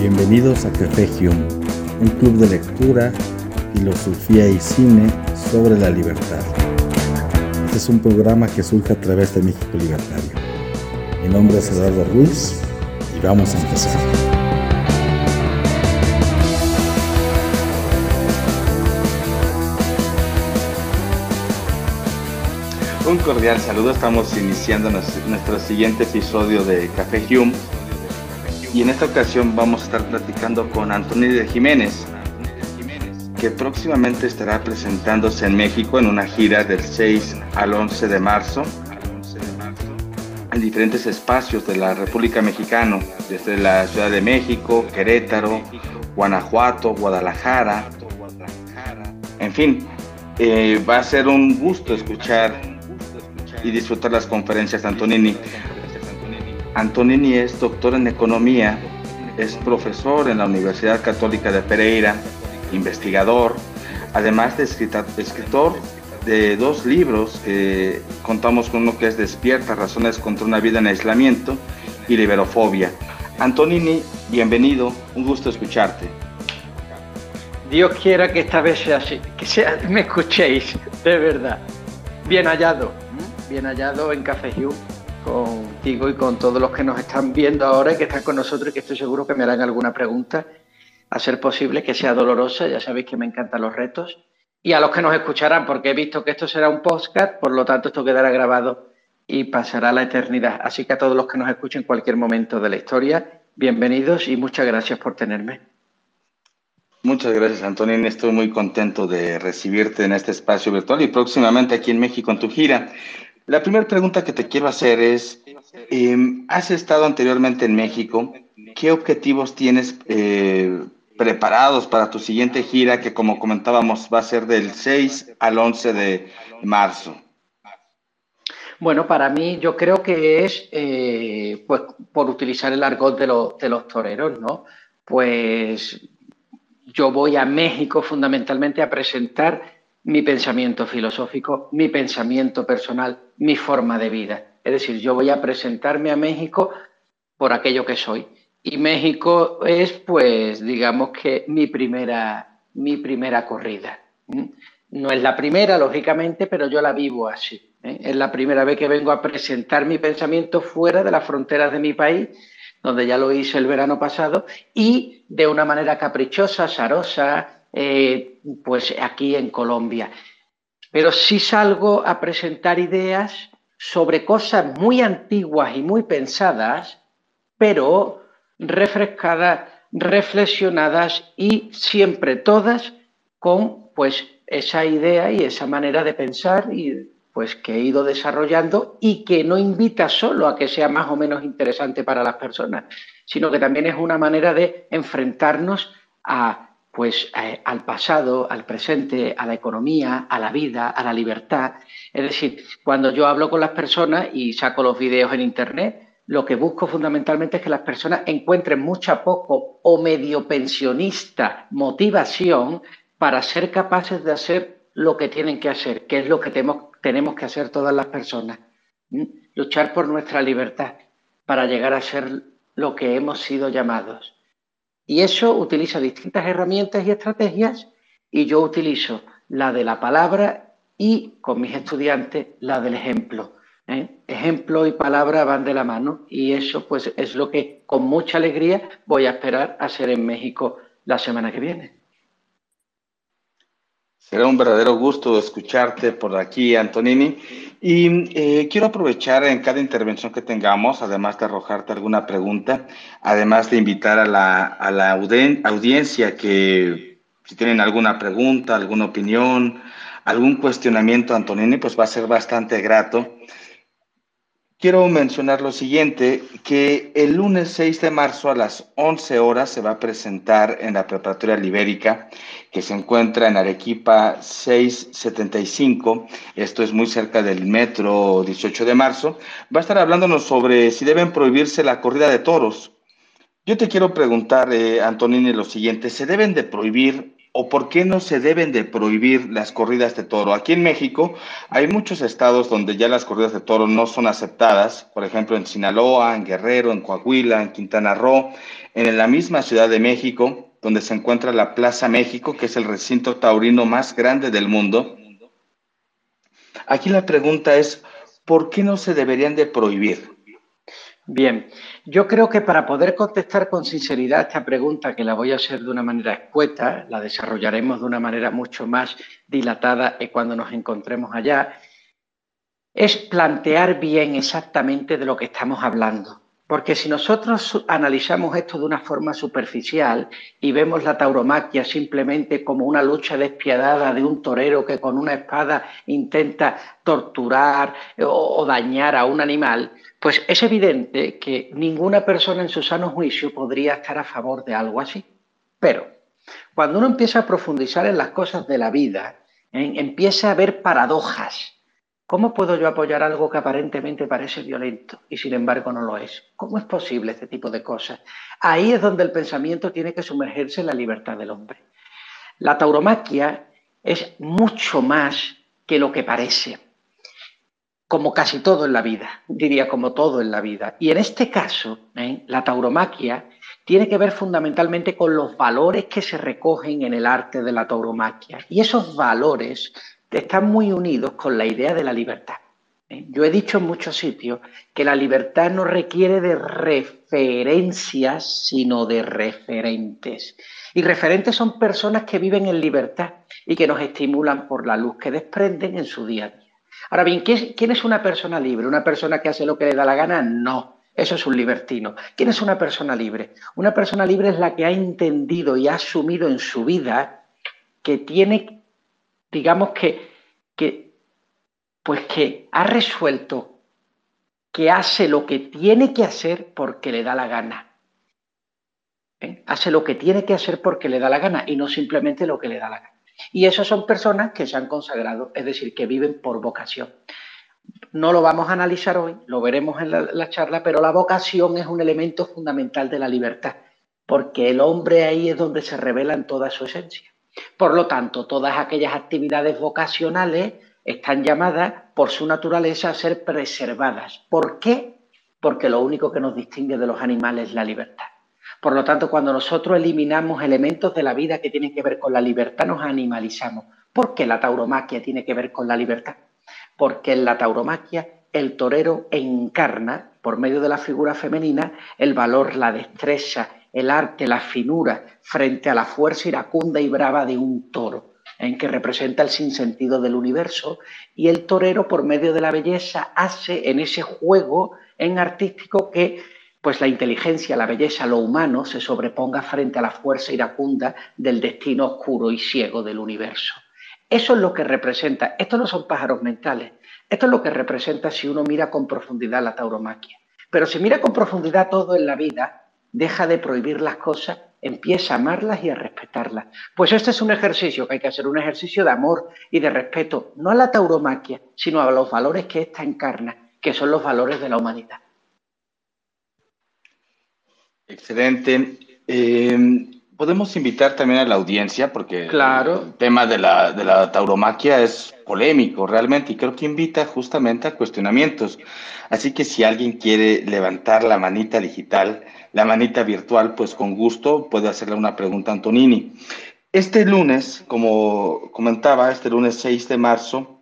Bienvenidos a Café Hume, un club de lectura, filosofía y cine sobre la libertad. Este es un programa que surge a través de México Libertario. Mi nombre es Eduardo Ruiz y vamos a empezar. Un cordial saludo, estamos iniciando nuestro siguiente episodio de Café Hume y en esta ocasión vamos a estar platicando con Antonio de Jiménez, que próximamente estará presentándose en México en una gira del 6 al 11 de marzo en diferentes espacios de la República Mexicana, desde la Ciudad de México, Querétaro, Guanajuato, Guadalajara, en fin, eh, va a ser un gusto escuchar y disfrutar las conferencias de Antonini. Antonini es doctor en economía, es profesor en la Universidad Católica de Pereira, investigador, además de escritor de dos libros que contamos con uno que es Despierta, razones contra una vida en aislamiento y liberofobia. Antonini, bienvenido, un gusto escucharte. Dios quiera que esta vez sea así, que sea, me escuchéis, de verdad. Bien hallado, bien hallado en Café Hugh contigo y con todos los que nos están viendo ahora y que están con nosotros y que estoy seguro que me harán alguna pregunta, a ser posible que sea dolorosa, ya sabéis que me encantan los retos, y a los que nos escucharán, porque he visto que esto será un podcast, por lo tanto esto quedará grabado y pasará a la eternidad. Así que a todos los que nos escuchen en cualquier momento de la historia, bienvenidos y muchas gracias por tenerme. Muchas gracias, Antonio. Estoy muy contento de recibirte en este espacio virtual y próximamente aquí en México en tu gira. La primera pregunta que te quiero hacer es, em, ¿has estado anteriormente en México? ¿Qué objetivos tienes eh, preparados para tu siguiente gira que, como comentábamos, va a ser del 6 al 11 de marzo? Bueno, para mí yo creo que es, eh, pues, por utilizar el argot de, de los toreros, ¿no? Pues yo voy a México fundamentalmente a presentar mi pensamiento filosófico, mi pensamiento personal, mi forma de vida. Es decir, yo voy a presentarme a México por aquello que soy. Y México es, pues, digamos que mi primera, mi primera corrida. No es la primera, lógicamente, pero yo la vivo así. ¿eh? Es la primera vez que vengo a presentar mi pensamiento fuera de las fronteras de mi país, donde ya lo hice el verano pasado, y de una manera caprichosa, sarosa, eh, pues aquí en Colombia. Pero sí salgo a presentar ideas sobre cosas muy antiguas y muy pensadas, pero refrescadas, reflexionadas y siempre todas con pues esa idea y esa manera de pensar y pues que he ido desarrollando y que no invita solo a que sea más o menos interesante para las personas, sino que también es una manera de enfrentarnos a pues eh, al pasado, al presente, a la economía, a la vida, a la libertad. Es decir, cuando yo hablo con las personas y saco los vídeos en internet, lo que busco fundamentalmente es que las personas encuentren mucha poco o medio pensionista motivación para ser capaces de hacer lo que tienen que hacer, que es lo que tenemos que hacer todas las personas. Luchar por nuestra libertad para llegar a ser lo que hemos sido llamados. Y eso utiliza distintas herramientas y estrategias y yo utilizo la de la palabra y con mis estudiantes la del ejemplo. ¿eh? Ejemplo y palabra van de la mano y eso pues es lo que con mucha alegría voy a esperar hacer en México la semana que viene. Será un verdadero gusto escucharte por aquí, Antonini. Y eh, quiero aprovechar en cada intervención que tengamos, además de arrojarte alguna pregunta, además de invitar a la, a la audiencia que si tienen alguna pregunta, alguna opinión, algún cuestionamiento, Antonini, pues va a ser bastante grato Quiero mencionar lo siguiente, que el lunes 6 de marzo a las 11 horas se va a presentar en la Preparatoria Libérica, que se encuentra en Arequipa 675, esto es muy cerca del metro 18 de marzo, va a estar hablándonos sobre si deben prohibirse la corrida de toros. Yo te quiero preguntar, eh, Antonini, lo siguiente, ¿se deben de prohibir o por qué no se deben de prohibir las corridas de toro? Aquí en México hay muchos estados donde ya las corridas de toro no son aceptadas, por ejemplo en Sinaloa, en Guerrero, en Coahuila, en Quintana Roo, en la misma Ciudad de México, donde se encuentra la Plaza México, que es el recinto taurino más grande del mundo. Aquí la pregunta es, ¿por qué no se deberían de prohibir? Bien, yo creo que para poder contestar con sinceridad esta pregunta, que la voy a hacer de una manera escueta, la desarrollaremos de una manera mucho más dilatada cuando nos encontremos allá, es plantear bien exactamente de lo que estamos hablando. Porque si nosotros analizamos esto de una forma superficial y vemos la tauromaquia simplemente como una lucha despiadada de un torero que con una espada intenta torturar o, dañar a un animal, pues es evidente que ninguna persona en su sano juicio podría estar a favor de algo así. Pero cuando uno empieza a profundizar en las cosas de la vida, empieza a ver paradojas ¿Cómo puedo yo apoyar algo que aparentemente parece violento y sin embargo no lo es? ¿Cómo es posible este tipo de cosas? Ahí es donde el pensamiento tiene que sumergirse en la libertad del hombre. La tauromaquia es mucho más que lo que parece, como casi todo en la vida, diría como todo en la vida. Y en este caso, ¿eh? la tauromaquia tiene que ver fundamentalmente con los valores que se recogen en el arte de la tauromaquia. Y esos valores están muy unidos con la idea de la libertad. ¿eh? Yo he dicho en muchos sitios que la libertad no requiere de referencias, sino de referentes. Y referentes son personas que viven en libertad y que nos estimulan por la luz que desprenden en su día a día. Ahora bien, ¿quién es una persona libre? ¿Una persona que hace lo que le da la gana? No. Eso es un libertino. ¿Quién es una persona libre? Una persona libre es la que ha entendido y ha asumido en su vida que tiene digamos que, que, pues que ha resuelto que hace lo que tiene que hacer porque le da la gana. ¿Eh? Hace lo que tiene que hacer porque le da la gana y no simplemente lo que le da la gana. Y esas son personas que se han consagrado, es decir, que viven por vocación. No lo vamos a analizar hoy, lo veremos en la, la charla, pero la vocación es un elemento fundamental de la libertad, porque el hombre ahí es donde se revela en toda su esencia. Por lo tanto, todas aquellas actividades vocacionales están llamadas por su naturaleza a ser preservadas. ¿Por qué? Porque lo único que nos distingue de los animales es la libertad. Por lo tanto, cuando nosotros eliminamos elementos de la vida que tienen que ver con la libertad, nos animalizamos. ¿Por qué la tauromaquia tiene que ver con la libertad? Porque en la tauromaquia el torero encarna, por medio de la figura femenina, el valor, la destreza, el arte, la finura, frente a la fuerza iracunda y brava de un toro, en que representa el sinsentido del universo, y el torero, por medio de la belleza, hace en ese juego en artístico que pues la inteligencia, la belleza, lo humano se sobreponga frente a la fuerza iracunda del destino oscuro y ciego del universo. Eso es lo que representa, esto no son pájaros mentales, esto es lo que representa si uno mira con profundidad la tauromaquia. Pero si mira con profundidad todo en la vida, deja de prohibir las cosas, empieza a amarlas y a respetarlas. Pues este es un ejercicio que hay que hacer, un ejercicio de amor y de respeto, no a la tauromaquia, sino a los valores que ésta encarna, que son los valores de la humanidad. Excelente. Eh, podemos invitar también a la audiencia, porque el tema de la, de la tauromaquia es polémico realmente y creo que invita justamente a cuestionamientos. Así que si alguien quiere levantar la manita digital, la manita virtual, pues con gusto puede hacerle una pregunta a Antonini. Este lunes, como comentaba, este lunes 6 de marzo,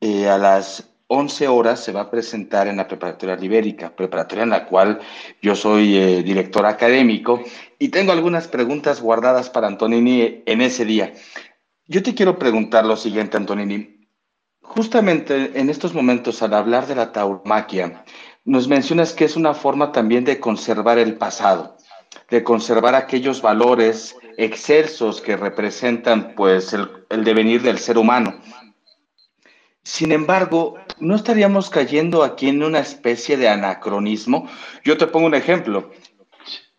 eh, a las 11 horas se va a presentar en la preparatoria libérica, preparatoria en la cual yo soy eh, director académico y tengo algunas preguntas guardadas para Antonini en ese día. Yo te quiero preguntar lo siguiente, Antonini. Justamente en estos momentos, al hablar de la tauromaquia, nos mencionas que es una forma también de conservar el pasado, de conservar aquellos valores excelsos que representan pues el, devenir del ser humano. Sin embargo, ¿no estaríamos cayendo aquí en una especie de anacronismo? Yo te pongo un ejemplo.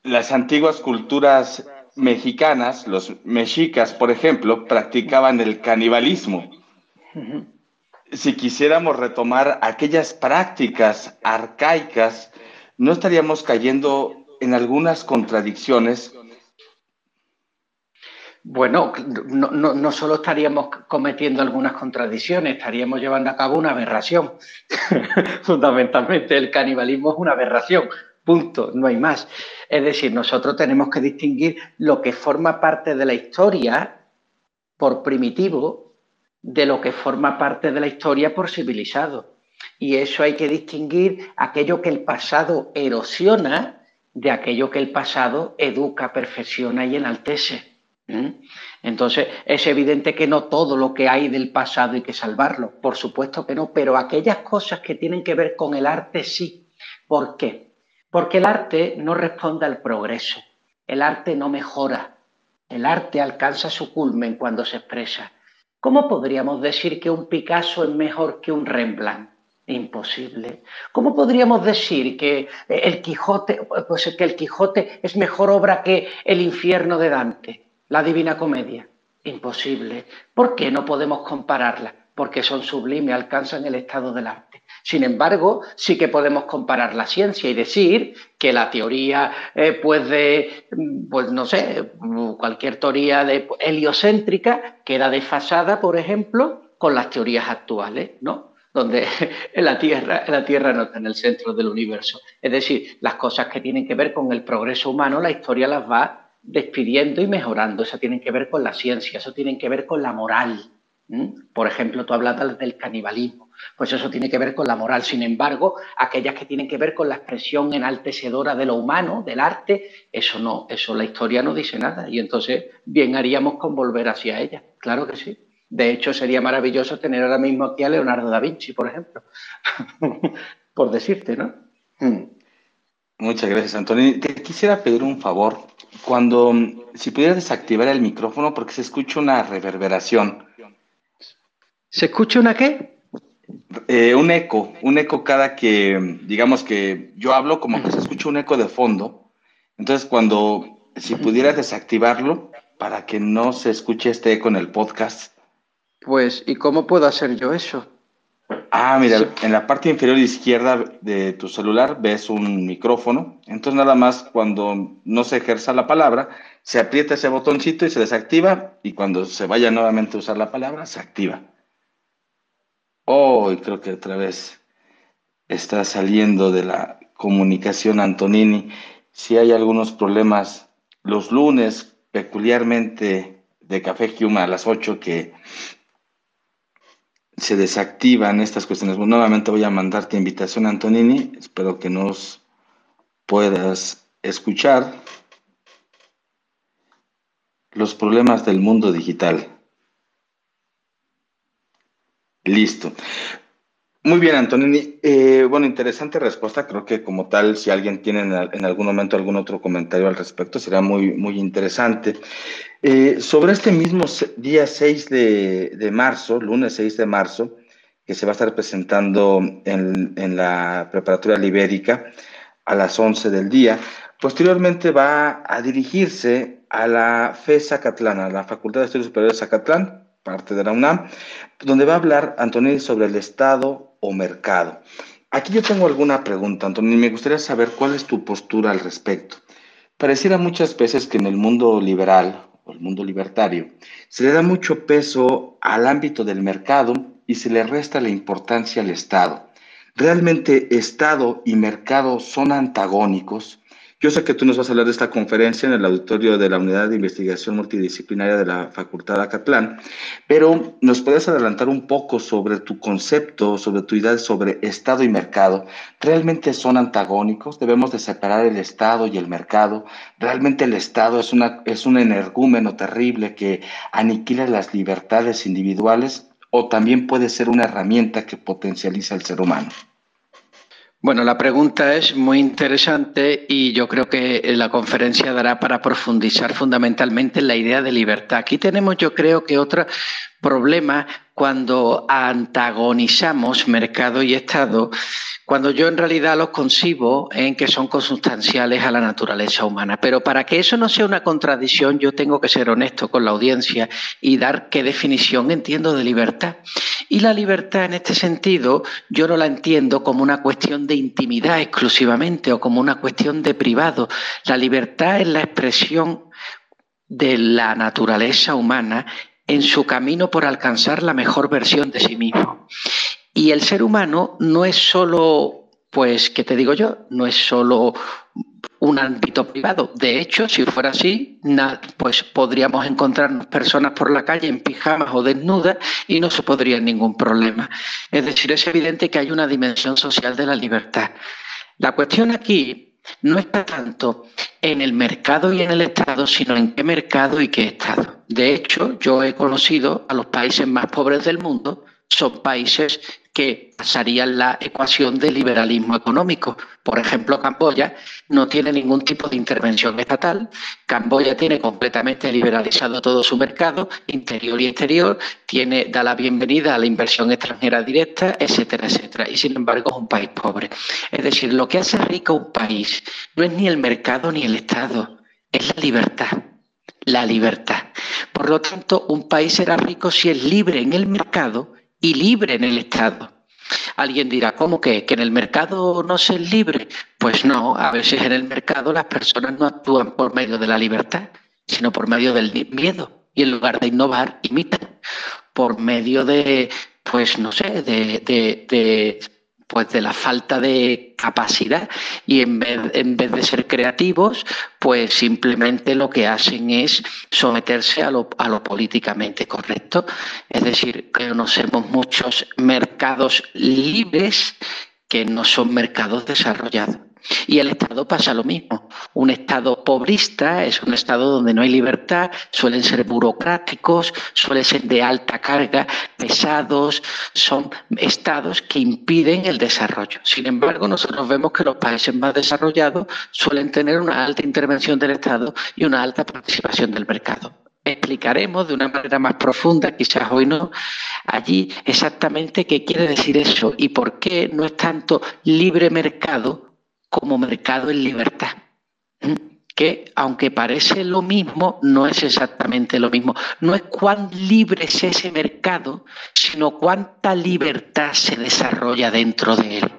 Las antiguas culturas mexicanas, los mexicas, por ejemplo, practicaban el canibalismo si quisiéramos retomar aquellas prácticas arcaicas, no estaríamos cayendo en algunas contradicciones. Bueno, no, no, solo estaríamos cometiendo algunas contradicciones, estaríamos llevando a cabo una aberración. Fundamentalmente, el canibalismo es una aberración. Punto, no hay más. Es decir, nosotros tenemos que distinguir lo que forma parte de la historia por primitivo de lo que forma parte de la historia por civilizado. Y eso hay que distinguir aquello que el pasado erosiona de aquello que el pasado educa, perfecciona y enaltece. Entonces, es evidente que no todo lo que hay del pasado hay que salvarlo, por supuesto que no, pero aquellas cosas que tienen que ver con el arte sí. ¿Por qué? Porque el arte no responde al progreso, el arte no mejora, el arte alcanza su culmen cuando se expresa. ¿Cómo podríamos decir que un Picasso es mejor que un Rembrandt? Imposible. ¿Cómo podríamos decir que el Quijote, pues que el Quijote es mejor obra que el infierno de Dante? la Divina Comedia? Imposible. ¿Por qué no podemos compararla? Porque son sublimes, alcanzan el estado del arte. Sin embargo, sí que podemos comparar la ciencia y decir que la teoría, eh, pues de, pues no sé, cualquier teoría de heliocéntrica queda desfasada, por ejemplo, con las teorías actuales, ¿no? Donde la Tierra, la Tierra no está en el centro del universo. Es decir, las cosas que tienen que ver con el progreso humano, la historia las va despidiendo y mejorando. Eso tiene que ver con la ciencia, eso tiene que ver con la moral. Por ejemplo, tú hablas del canibalismo, pues eso tiene que ver con la moral. Sin embargo, aquellas que tienen que ver con la expresión enaltecedora de lo humano, del arte, eso no, eso la historia no dice nada. Y entonces, bien haríamos con volver hacia ella. Claro que sí. De hecho, sería maravilloso tener ahora mismo aquí a Leonardo da Vinci, por ejemplo. por decirte, ¿no? Mm. Muchas gracias, Antonio. Te quisiera pedir un favor cuando, si pudieras desactivar el micrófono porque se escucha una reverberación. ¿Se escucha una qué? Eh, un eco, un eco cada que, digamos que yo hablo como que se escucha un eco de fondo. Entonces, cuando, si pudieras desactivarlo para que no se escuche este eco en el podcast. Pues, ¿y cómo puedo hacer yo eso? Ah, mira, en la parte inferior izquierda de tu celular ves un micrófono. Entonces nada más cuando no se ejerza la palabra, se aprieta ese botoncito y se desactiva y cuando se vaya nuevamente a usar la palabra, se activa. Oh, creo que otra vez está saliendo de la comunicación Antonini. Si hay algunos problemas los lunes, peculiarmente de Café Giuma a las 8 que se desactivan estas cuestiones. nuevamente voy a mandarte invitación, Antonini. Espero que nos puedas escuchar. Los problemas del mundo digital. Listo. Muy bien, Antonini. Eh, bueno, interesante respuesta. Creo que como tal, si alguien tiene en, algún momento algún otro comentario al respecto, será muy, muy interesante. Eh, sobre este mismo día 6 de, marzo, lunes 6 de marzo, que se va a estar presentando en, en la preparatoria libérica a las 11 del día, posteriormente va a dirigirse a la FES Acatlán, a la Facultad de Estudios Superiores de Zacatlán, parte de la UNAM, donde va a hablar Antonini sobre el Estado o mercado. Aquí yo tengo alguna pregunta, Antonio, y me gustaría saber cuál es tu postura al respecto. Pareciera muchas veces que en el mundo liberal o el mundo libertario se le da mucho peso al ámbito del mercado y se le resta la importancia al Estado. ¿Realmente Estado y mercado son antagónicos? Yo sé que tú nos vas a hablar de esta conferencia en el auditorio de la Unidad de Investigación Multidisciplinaria de la Facultad de Acatlán, pero ¿nos puedes adelantar un poco sobre tu concepto, sobre tu idea sobre Estado y mercado? ¿Realmente son antagónicos? ¿Debemos de separar el Estado y el mercado? ¿Realmente el Estado es, una, es un energúmeno terrible que aniquila las libertades individuales o también puede ser una herramienta que potencializa al ser humano? Bueno, la pregunta es muy interesante y yo creo que la conferencia dará para profundizar fundamentalmente en la idea de libertad. Aquí tenemos, yo creo que otro problema cuando antagonizamos mercado y Estado cuando yo en realidad los concibo en que son consustanciales a la naturaleza humana. Pero para que eso no sea una contradicción, yo tengo que ser honesto con la audiencia y dar qué definición entiendo de libertad. Y la libertad en este sentido, yo no la entiendo como una cuestión de intimidad exclusivamente o como una cuestión de privado. La libertad es la expresión de la naturaleza humana en su camino por alcanzar la mejor versión de sí mismo. Y el ser humano no es solo, pues, ¿qué te digo yo? No es solo un ámbito privado. De hecho, si fuera así, pues podríamos encontrarnos personas por la calle en pijamas o desnudas y no se podría ningún problema. Es decir, es evidente que hay una dimensión social de la libertad. La cuestión aquí no está tanto en el mercado y en el Estado, sino en qué mercado y qué Estado. De hecho, yo he conocido a los países más pobres del mundo, son países que pasarían la ecuación del liberalismo económico. Por ejemplo, Camboya no tiene ningún tipo de intervención estatal. Camboya tiene completamente liberalizado todo su mercado, interior y exterior, tiene, da la bienvenida a la inversión extranjera directa, etcétera, etcétera. Y sin embargo es un país pobre. Es decir, lo que hace rico un país no es ni el mercado ni el Estado, es la libertad la libertad. Por lo tanto, un país será rico si es libre en el mercado y libre en el Estado. Alguien dirá, ¿cómo que? ¿Que en el mercado no se es libre? Pues no, a veces en el mercado las personas no actúan por medio de la libertad, sino por medio del miedo. Y en lugar de innovar, imitan. Por medio de, pues no sé, de, de pues de la falta de capacidad y en vez, en vez, de ser creativos, pues simplemente lo que hacen es someterse a lo, a lo políticamente correcto. Es decir, conocemos muchos mercados libres que no son mercados desarrollados. Y el Estado pasa lo mismo. Un Estado pobrista es un Estado donde no hay libertad, suelen ser burocráticos, suelen ser de alta carga, pesados, son Estados que impiden el desarrollo. Sin embargo, nosotros vemos que los países más desarrollados suelen tener una alta intervención del Estado y una alta participación del mercado explicaremos de una manera más profunda, quizás hoy no, allí exactamente qué quiere decir eso y por qué no es tanto libre mercado como mercado en libertad. Que aunque parece lo mismo, no es exactamente lo mismo. No es cuán libre es ese mercado, sino cuánta libertad se desarrolla dentro de él.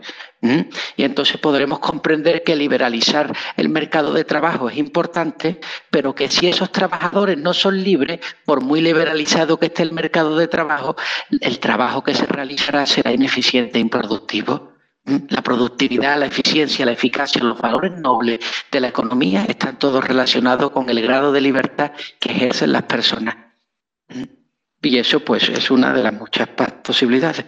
Y entonces podremos comprender que liberalizar el mercado de trabajo es importante, pero que si esos trabajadores no son libres, por muy liberalizado que esté el mercado de trabajo, el trabajo que se realizará será ineficiente e improductivo. La productividad, la eficiencia, la eficacia, los valores nobles de la economía están todos relacionados con el grado de libertad que ejercen las personas. Y eso pues es una de las muchas posibilidades.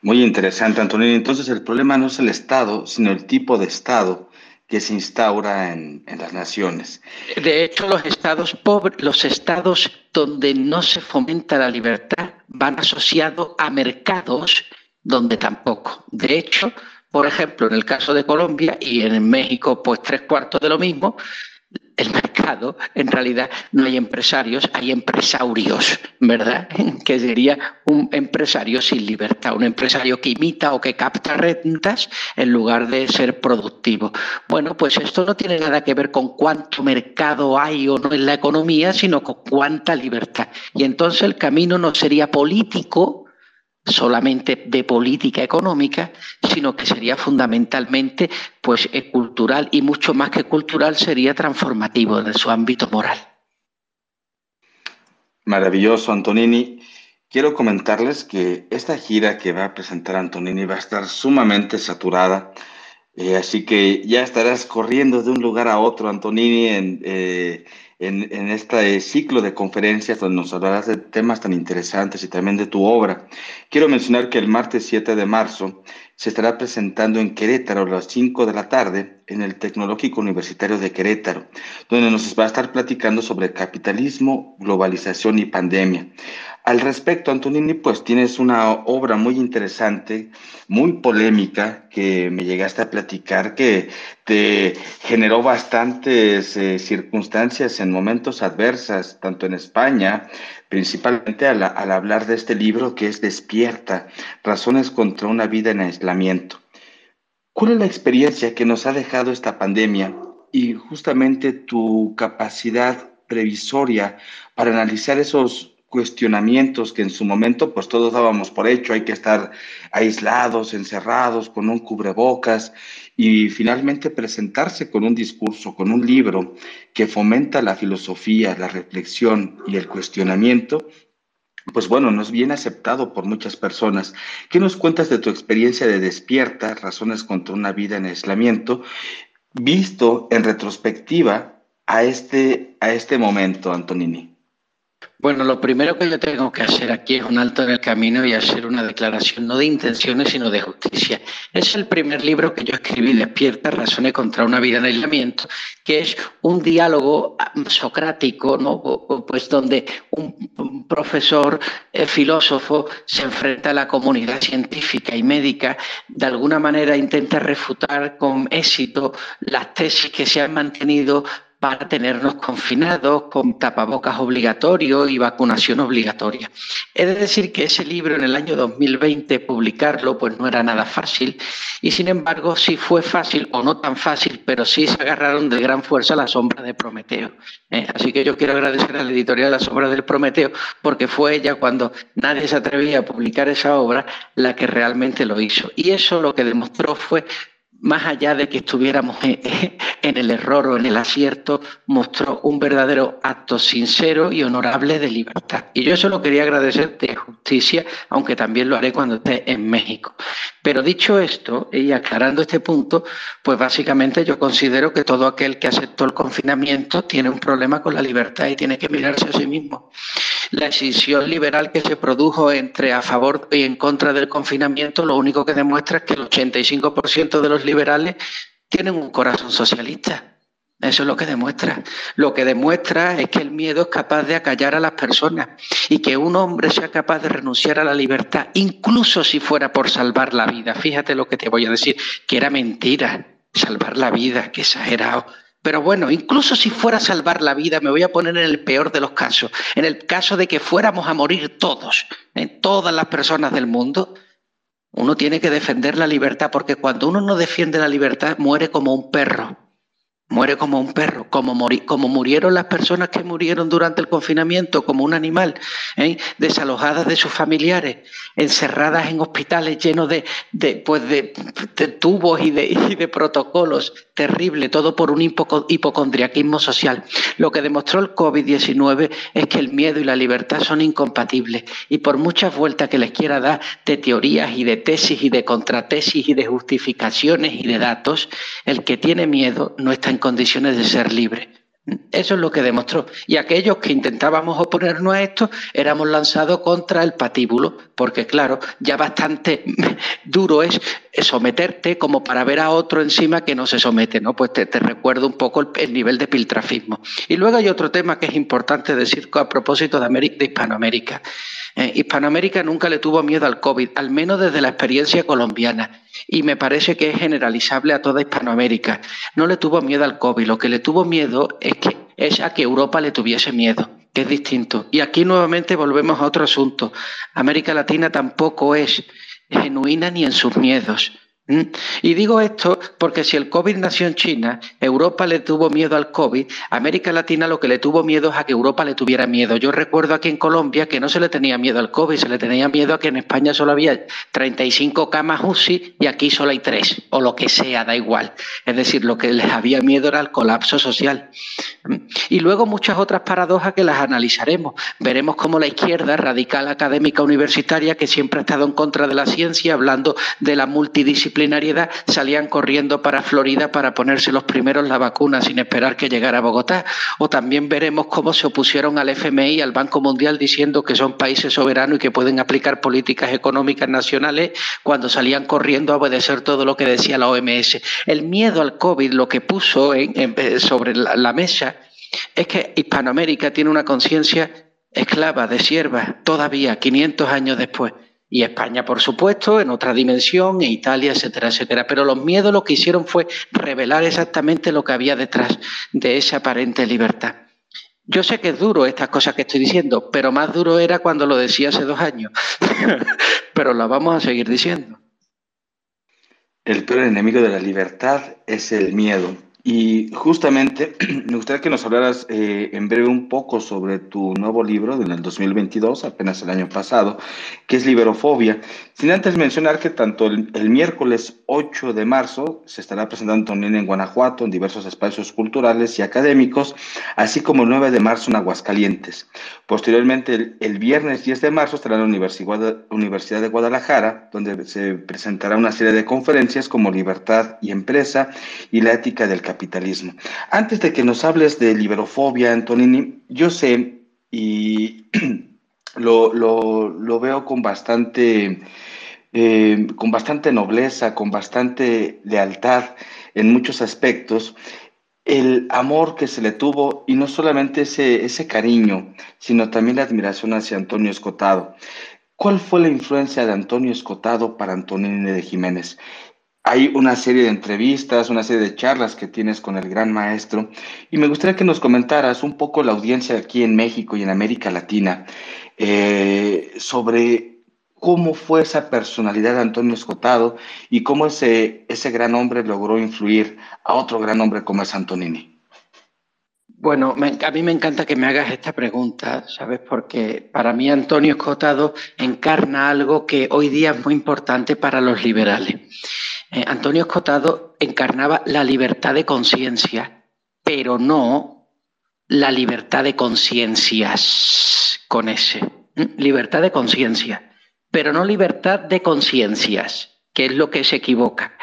Muy interesante, Antonio. Entonces el problema no es el Estado, sino el tipo de Estado que se instaura en, en, las naciones. De hecho, los estados pobres, los estados donde no se fomenta la libertad van asociados a mercados donde tampoco. De hecho, por ejemplo, en el caso de Colombia y en México, pues tres cuartos de lo mismo, el mercado, en realidad no hay empresarios, hay empresarios, ¿verdad? Que sería un empresario sin libertad, un empresario que imita o que capta rentas en lugar de ser productivo. Bueno, pues esto no tiene nada que ver con cuánto mercado hay o no en la economía, sino con cuánta libertad. Y entonces el camino no sería político, solamente de política económica, sino que sería fundamentalmente pues, eh, cultural y mucho más que cultural sería transformativo de su ámbito moral. Maravilloso, Antonini. Quiero comentarles que esta gira que va a presentar Antonini va a estar sumamente saturada, eh, así que ya estarás corriendo de un lugar a otro, Antonini, en, eh, en, este ciclo de conferencias donde nos hablarás de temas tan interesantes y también de tu obra. Quiero mencionar que el martes 7 de marzo se estará presentando en Querétaro a las 5 de la tarde en el Tecnológico Universitario de Querétaro, donde nos va a estar platicando sobre capitalismo, globalización y pandemia. Al respecto, Antonini, pues tienes una obra muy interesante, muy polémica, que me llegaste a platicar, que te generó bastantes eh, circunstancias en momentos adversas, tanto en España, principalmente al, al hablar de este libro que es Despierta, Razones contra una vida en aislamiento. ¿Cuál es la experiencia que nos ha dejado esta pandemia y justamente tu capacidad previsoria para analizar esos cuestionamientos que en su momento pues todos dábamos por hecho, hay que estar aislados, encerrados, con un cubrebocas y finalmente presentarse con un discurso, con un libro que fomenta la filosofía, la reflexión y el cuestionamiento, pues bueno, no es bien aceptado por muchas personas. ¿Qué nos cuentas de tu experiencia de despierta, razones contra una vida en aislamiento, visto en retrospectiva a este, a este momento, Antonini? Bueno, lo primero que yo tengo que hacer aquí es un alto en el camino y hacer una declaración no de intenciones, sino de justicia. Es el primer libro que yo escribí, Despierta, Razones contra una vida en aislamiento, que es un diálogo ah, socrático, ¿no? pues donde un, profesor eh, filósofo se enfrenta a la comunidad científica y médica, de alguna manera intenta refutar con éxito las tesis que se han mantenido para tenernos confinados con tapabocas obligatorios y vacunación obligatoria. He de decir que ese libro en el año 2020 publicarlo pues no era nada fácil y sin embargo sí fue fácil o no tan fácil, pero sí se agarraron de gran fuerza a la sombra de Prometeo. ¿eh? Así que yo quiero agradecer a la editorial La sombra del Prometeo porque fue ella cuando nadie se atrevía a publicar esa obra la que realmente lo hizo. Y eso lo que demostró fue más allá de que estuviéramos en el error o en el acierto, mostró un verdadero acto sincero y honorable de libertad. Y yo eso lo quería agradecer de justicia, aunque también lo haré cuando esté en México. Pero dicho esto, y aclarando este punto, pues básicamente yo considero que todo aquel que aceptó el confinamiento tiene un problema con la libertad y tiene que mirarse a sí mismo. La decisión liberal que se produjo entre a favor y en contra del confinamiento lo único que demuestra es que el 85% de los liberales tienen un corazón socialista. Eso es lo que demuestra. Lo que demuestra es que el miedo es capaz de acallar a las personas y que un hombre sea capaz de renunciar a la libertad, incluso si fuera por salvar la vida. Fíjate lo que te voy a decir, que era mentira. Salvar la vida, qué exagerado. Pero bueno, incluso si fuera a salvar la vida, me voy a poner en el peor de los casos, en el caso de que fuéramos a morir todos, en ¿eh? todas las personas del mundo, uno tiene que defender la libertad, porque cuando uno no defiende la libertad, muere como un perro. Muere como un perro, como, como murieron las personas que murieron durante el confinamiento, como un animal, ¿eh? desalojadas de sus familiares, encerradas en hospitales llenos de, de, pues de, tubos y de, y de, protocolos. Terrible, todo por un hipocondriaquismo social. Lo que demostró el COVID-19 es que el miedo y la libertad son incompatibles y por muchas vueltas que les quiera dar de teorías y de tesis y de contratesis y de justificaciones y de datos, el que tiene miedo no está en condiciones de ser libre. Eso es lo que demostró. Y aquellos que intentábamos oponernos a esto éramos lanzados contra el patíbulo, porque claro, ya bastante duro es someterte como para ver a otro encima que no se somete, ¿no? Pues te, recuerdo un poco el, nivel de piltrafismo. Y luego hay otro tema que es importante decir a propósito de, América, de Hispanoamérica. Eh, Hispanoamérica nunca le tuvo miedo al COVID, al menos desde la experiencia colombiana. Y me parece que es generalizable a toda Hispanoamérica. No le tuvo miedo al COVID, lo que le tuvo miedo es a que Europa le tuviese miedo, que es distinto. Y aquí nuevamente volvemos a otro asunto. América Latina tampoco es genuina ni en sus miedos. Y digo esto porque si el COVID nació en China, Europa le tuvo miedo al COVID, América Latina lo que le tuvo miedo es a que Europa le tuviera miedo. Yo recuerdo aquí en Colombia que no se le tenía miedo al COVID, se le tenía miedo a que en España solo había 35 camas UCI y aquí solo hay tres, o lo que sea, da igual. Es decir, lo que les había miedo era el colapso social. Y luego muchas otras paradojas que las analizaremos. Veremos cómo la izquierda radical académica universitaria, que siempre ha estado en contra de la ciencia, hablando de la multidisciplinaridad, salían corriendo para Florida para ponerse los primeros la vacuna sin esperar que llegara a Bogotá. O también veremos cómo se opusieron al FMI, al Banco Mundial, diciendo que son países soberanos y que pueden aplicar políticas económicas nacionales cuando salían corriendo a obedecer todo lo que decía la OMS. El miedo al COVID lo que puso sobre la mesa es que Hispanoamérica tiene una conciencia esclava de sierva todavía 500 años después y España, por supuesto, en otra dimensión, e Italia, etcétera, etcétera. Pero los miedos lo que hicieron fue revelar exactamente lo que había detrás de esa aparente libertad. Yo sé que es duro estas cosas que estoy diciendo, pero más duro era cuando lo decía hace dos años. pero lo vamos a seguir diciendo. El peor enemigo de la libertad es el miedo. Y justamente me gustaría que nos hablaras eh, en breve un poco sobre tu nuevo libro del 2022, apenas el año pasado, que es Liberofobia. Sin antes mencionar que tanto el, miércoles 8 de marzo se estará presentando Antonini en Guanajuato, en diversos espacios culturales y académicos, así como el 9 de marzo en Aguascalientes. Posteriormente, el, viernes 10 de marzo estará en la Universidad, Universidad de Guadalajara, donde se presentará una serie de conferencias como Libertad y Empresa y la ética del capitalismo. Antes de que nos hables de liberofobia, Antonini, yo sé y lo, veo con bastante, eh, con bastante nobleza, con bastante lealtad en muchos aspectos, el amor que se le tuvo y no solamente ese, ese cariño, sino también la admiración hacia Antonio Escotado. ¿Cuál fue la influencia de Antonio Escotado para Antonini de Jiménez? Hay una serie de entrevistas, una serie de charlas que tienes con el gran maestro y me gustaría que nos comentaras un poco la audiencia aquí en México y en América Latina eh, sobre cómo fue esa personalidad de Antonio Escotado y cómo ese, ese gran hombre logró influir a otro gran hombre como es Antonini. Bueno, a mí me encanta que me hagas esta pregunta, ¿sabes? Porque para mí Antonio Escotado encarna algo que hoy día es muy importante para los liberales. Eh, Antonio Escotado encarnaba la libertad de conciencia, pero no la libertad de conciencias con ese. Libertad de conciencia, pero no libertad de conciencias, que es lo que se equivoca.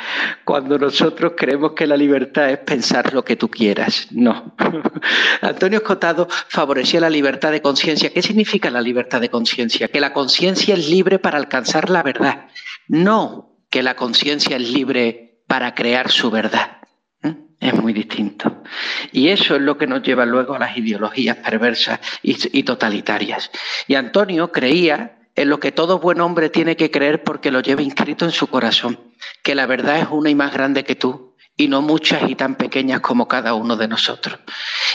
Cuando nosotros creemos que la libertad es pensar lo que tú quieras. No. Antonio Escotado favorecía la libertad de conciencia. ¿Qué significa la libertad de conciencia? Que la conciencia es libre para alcanzar la verdad. No que la conciencia es libre para crear su verdad. ¿eh? Es muy distinto. Y eso es lo que nos lleva luego a las ideologías perversas y, totalitarias. Y Antonio creía en lo que todo buen hombre tiene que creer porque lo lleva inscrito en su corazón, que la verdad es una y más grande que tú, y no muchas y tan pequeñas como cada uno de nosotros.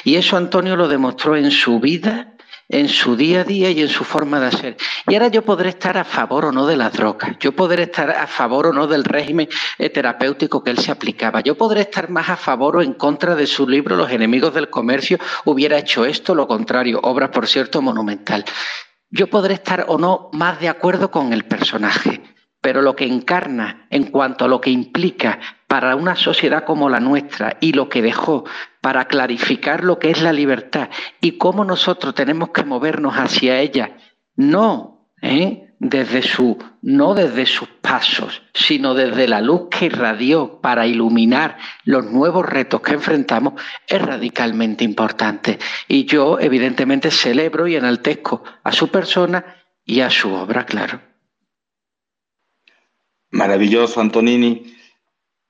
Y eso Antonio lo demostró en su vida en su día a día y en su forma de hacer. Y ahora yo podré estar a favor o no de las drogas, yo podré estar a favor o no del régimen eh, terapéutico que él se aplicaba, yo podré estar más a favor o en contra de su libro Los enemigos del comercio, hubiera hecho esto, lo contrario, obra por cierto monumental. Yo podré estar o no más de acuerdo con el personaje, pero lo que encarna en cuanto a lo que implica para una sociedad como la nuestra y lo que dejó para clarificar lo que es la libertad y cómo nosotros tenemos que movernos hacia ella, no ¿eh? desde su, no desde sus pasos, sino desde la luz que irradió para iluminar los nuevos retos que enfrentamos, es radicalmente importante. Y yo, evidentemente, celebro y enaltezco a su persona y a su obra, claro. Maravilloso, Antonini.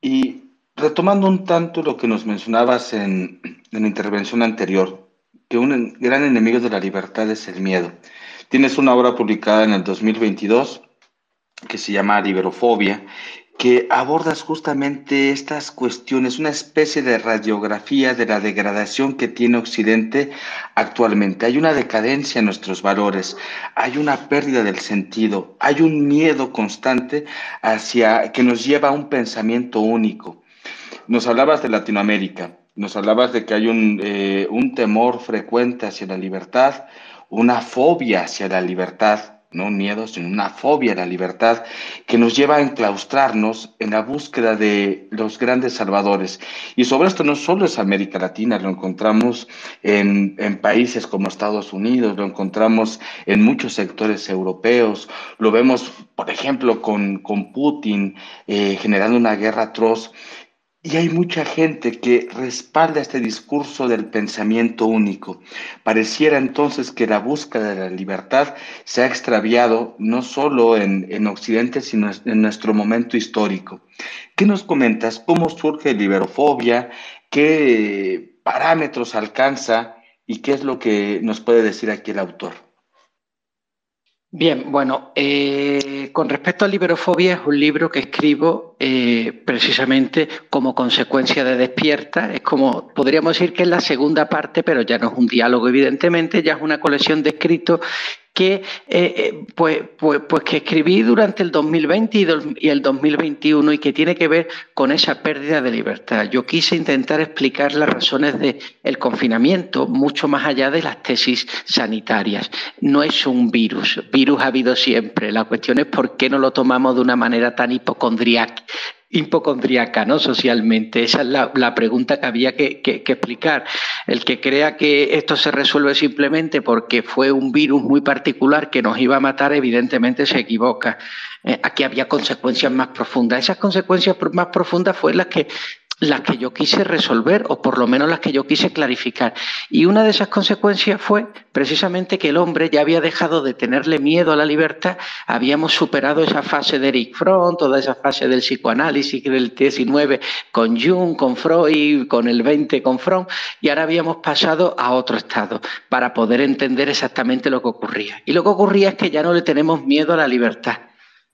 Y retomando un tanto lo que nos mencionabas en, la intervención anterior, que un gran enemigo de la libertad es el miedo. Tienes una obra publicada en el 2022 que se llama Liberofobia que abordas justamente estas cuestiones, una especie de radiografía de la degradación que tiene Occidente actualmente. Hay una decadencia en nuestros valores, hay una pérdida del sentido, hay un miedo constante hacia que nos lleva a un pensamiento único. Nos hablabas de Latinoamérica, nos hablabas de que hay un, eh, un temor frecuente hacia la libertad, una fobia hacia la libertad no un miedo, sino una fobia a la libertad que nos lleva a enclaustrarnos en la búsqueda de los grandes salvadores. Y sobre esto no solo es América Latina, lo encontramos en, países como Estados Unidos, lo encontramos en muchos sectores europeos, lo vemos, por ejemplo, con, con Putin eh, generando una guerra atroz y hay mucha gente que respalda este discurso del pensamiento único. Pareciera entonces que la búsqueda de la libertad se ha extraviado no solo en, Occidente, sino en nuestro momento histórico. ¿Qué nos comentas? ¿Cómo surge la liberofobia? ¿Qué parámetros alcanza? ¿Y qué es lo que nos puede decir aquí el autor? Bien, bueno, eh, con respecto a liberofobia es un libro que escribo eh, precisamente como consecuencia de Despierta. Es como, podríamos decir que es la segunda parte, pero ya no es un diálogo, evidentemente, ya es una colección de escritos que, eh, eh, pues, pues, pues, que escribí durante el 2020 y, el 2021 y que tiene que ver con esa pérdida de libertad. Yo quise intentar explicar las razones del confinamiento mucho más allá de las tesis sanitarias. No es un virus, virus ha habido siempre. La cuestión es por qué no lo tomamos de una manera tan hipocondriaca hipocondriaca, ¿no? Socialmente. Esa es la, pregunta que había que, explicar. El que crea que esto se resuelve simplemente porque fue un virus muy particular que nos iba a matar, evidentemente se equivoca. Eh, aquí había consecuencias más profundas. Esas consecuencias más profundas fueron las que las que yo quise resolver o por lo menos las que yo quise clarificar. Y una de esas consecuencias fue precisamente que el hombre ya había dejado de tenerle miedo a la libertad, habíamos superado esa fase de Eric Fromm, toda esa fase del psicoanálisis del 19 con Jung, con Freud, con el 20 con Fromm, y ahora habíamos pasado a otro estado para poder entender exactamente lo que ocurría. Y lo que ocurría es que ya no le tenemos miedo a la libertad,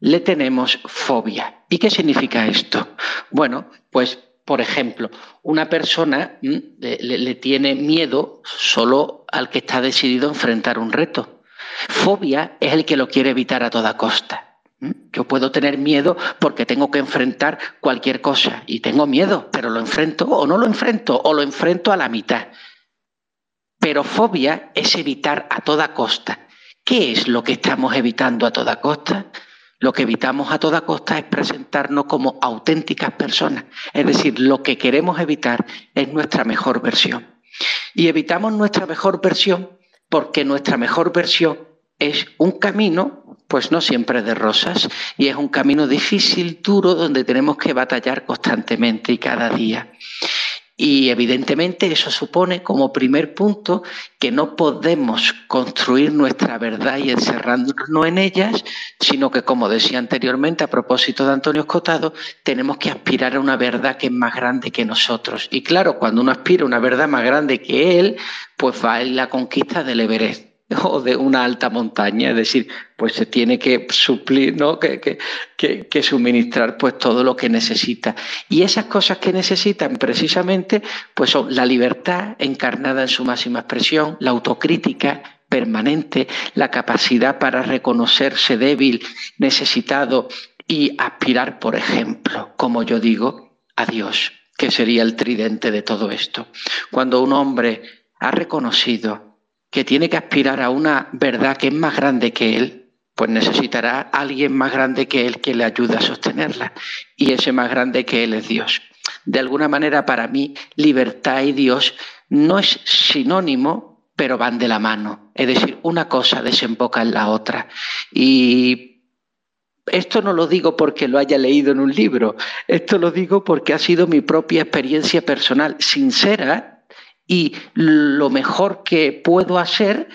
le tenemos fobia. ¿Y qué significa esto? Bueno, pues por ejemplo, una persona le, tiene miedo solo al que está decidido a enfrentar un reto. Fobia es el que lo quiere evitar a toda costa. Yo puedo tener miedo porque tengo que enfrentar cualquier cosa y tengo miedo, pero lo enfrento o no lo enfrento o lo enfrento a la mitad. Pero fobia es evitar a toda costa. ¿Qué es lo que estamos evitando a toda costa? Lo que evitamos a toda costa es presentarnos como auténticas personas. Es decir, lo que queremos evitar es nuestra mejor versión. Y evitamos nuestra mejor versión porque nuestra mejor versión es un camino, pues no siempre de rosas, y es un camino difícil, duro, donde tenemos que batallar constantemente y cada día. Y evidentemente eso supone como primer punto que no podemos construir nuestra verdad y encerrarnos en ellas, sino que, como decía anteriormente a propósito de Antonio Escotado, tenemos que aspirar a una verdad que es más grande que nosotros. Y claro, cuando uno aspira a una verdad más grande que él, pues va en la conquista del Everest o de una alta montaña, es decir, pues se tiene que suplir, ¿no? que, que, que, suministrar pues todo lo que necesita. Y esas cosas que necesitan precisamente pues son la libertad encarnada en su máxima expresión, la autocrítica permanente, la capacidad para reconocerse débil, necesitado y aspirar, por ejemplo, como yo digo, a Dios, que sería el tridente de todo esto. Cuando un hombre ha reconocido que tiene que aspirar a una verdad que es más grande que él, pues necesitará alguien más grande que él que le ayude a sostenerla. Y ese más grande que él es Dios. De alguna manera, para mí, libertad y Dios no es sinónimo, pero van de la mano. Es decir, una cosa desemboca en la otra. Y esto no lo digo porque lo haya leído en un libro, esto lo digo porque ha sido mi propia experiencia personal, sincera, y lo mejor que puedo hacer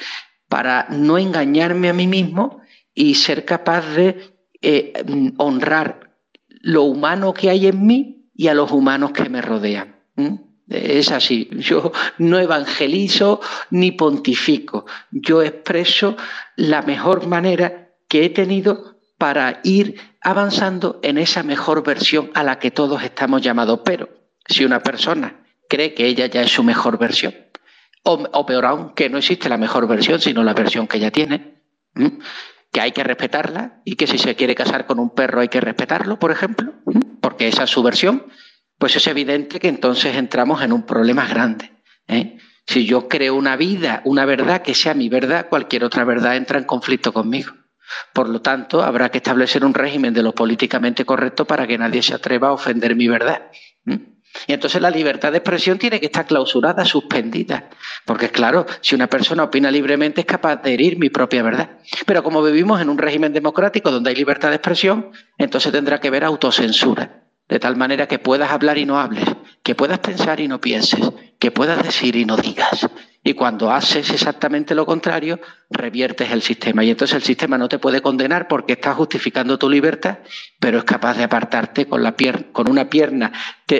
para no engañarme a mí mismo y ser capaz de eh, honrar lo humano que hay en mí y a los humanos que me rodean. Es así, yo no evangelizo ni pontifico, yo expreso la mejor manera que he tenido para ir avanzando en esa mejor versión a la que todos estamos llamados. Pero si una persona cree que ella ya es su mejor versión. O, peor aún, que no existe la mejor versión, sino la versión que ella tiene. Que hay que respetarla y que si se quiere casar con un perro hay que respetarlo, por ejemplo, porque esa es su versión. Pues es evidente que entonces entramos en un problema grande. ¿eh? Si yo creo una vida, una verdad que sea mi verdad, cualquier otra verdad entra en conflicto conmigo. Por lo tanto, habrá que establecer un régimen de lo políticamente correcto para que nadie se atreva a ofender mi verdad. Y entonces la libertad de expresión tiene que estar clausurada, suspendida. Porque claro, si una persona opina libremente es capaz de herir mi propia verdad. Pero como vivimos en un régimen democrático donde hay libertad de expresión, entonces tendrá que haber autocensura. De tal manera que puedas hablar y no hables, que puedas pensar y no pienses, que puedas decir y no digas. Y cuando haces exactamente lo contrario, reviertes el sistema. Y entonces el sistema no te puede condenar porque está justificando tu libertad, pero es capaz de apartarte con, una pierna,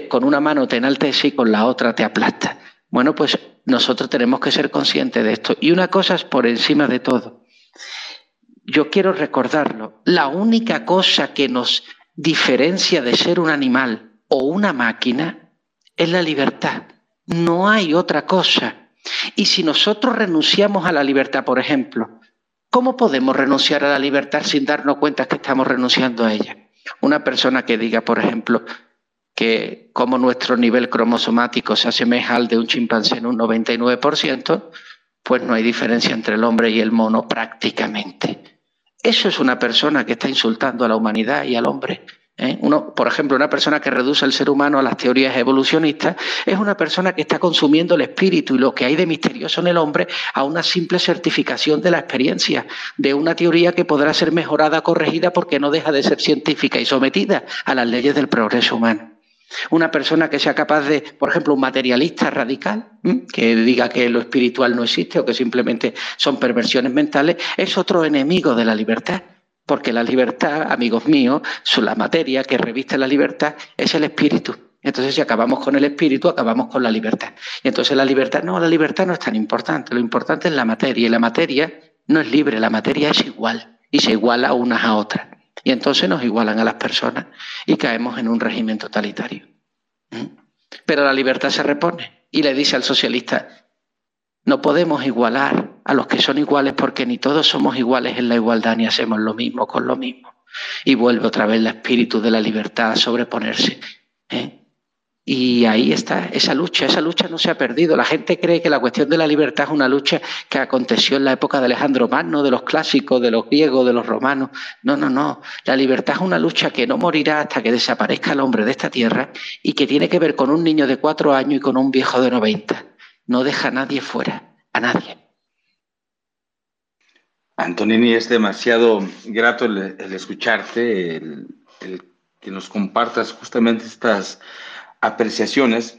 con una mano te enaltece y con la otra te aplasta. Bueno, pues nosotros tenemos que ser conscientes de esto. Y una cosa es por encima de todo. Yo quiero recordarlo. La única cosa que nos diferencia de ser un animal o una máquina es la libertad. No hay otra cosa. Y si nosotros renunciamos a la libertad, por ejemplo, ¿cómo podemos renunciar a la libertad sin darnos cuenta que estamos renunciando a ella? Una persona que diga, por ejemplo, que como nuestro nivel cromosomático se asemeja al de un chimpancé en un 99%, pues no hay diferencia entre el hombre y el mono prácticamente. Eso es una persona que está insultando a la humanidad y al hombre. ¿Eh? Uno, por ejemplo, una persona que reduce al ser humano a las teorías evolucionistas es una persona que está consumiendo el espíritu y lo que hay de misterioso en el hombre a una simple certificación de la experiencia, de una teoría que podrá ser mejorada, corregida, porque no deja de ser científica y sometida a las leyes del progreso humano. Una persona que sea capaz de, por ejemplo, un materialista radical, que diga que lo espiritual no existe o que simplemente son perversiones mentales, es otro enemigo de la libertad. Porque la libertad, amigos míos, la materia que reviste la libertad es el espíritu. Entonces, si acabamos con el espíritu, acabamos con la libertad. Y entonces la libertad, no, la libertad no es tan importante. Lo importante es la materia. Y la materia no es libre, la materia es igual. Y se iguala unas a otras. Y entonces nos igualan a las personas y caemos en un régimen totalitario. ¿Mm? Pero la libertad se repone y le dice al socialista, no podemos igualar a los que son iguales porque ni todos somos iguales en la igualdad ni hacemos lo mismo con lo mismo. Y vuelve otra vez el espíritu de la libertad a sobreponerse. ¿eh? Y ahí está esa lucha, esa lucha no se ha perdido. La gente cree que la cuestión de la libertad es una lucha que aconteció en la época de Alejandro Magno, de los clásicos, de los griegos, de los romanos. No, no, no. La libertad es una lucha que no morirá hasta que desaparezca el hombre de esta tierra y que tiene que ver con un niño de cuatro años y con un viejo de noventa. No deja a nadie fuera, a nadie. Antonini, es demasiado grato el, escucharte, el que nos compartas justamente estas apreciaciones.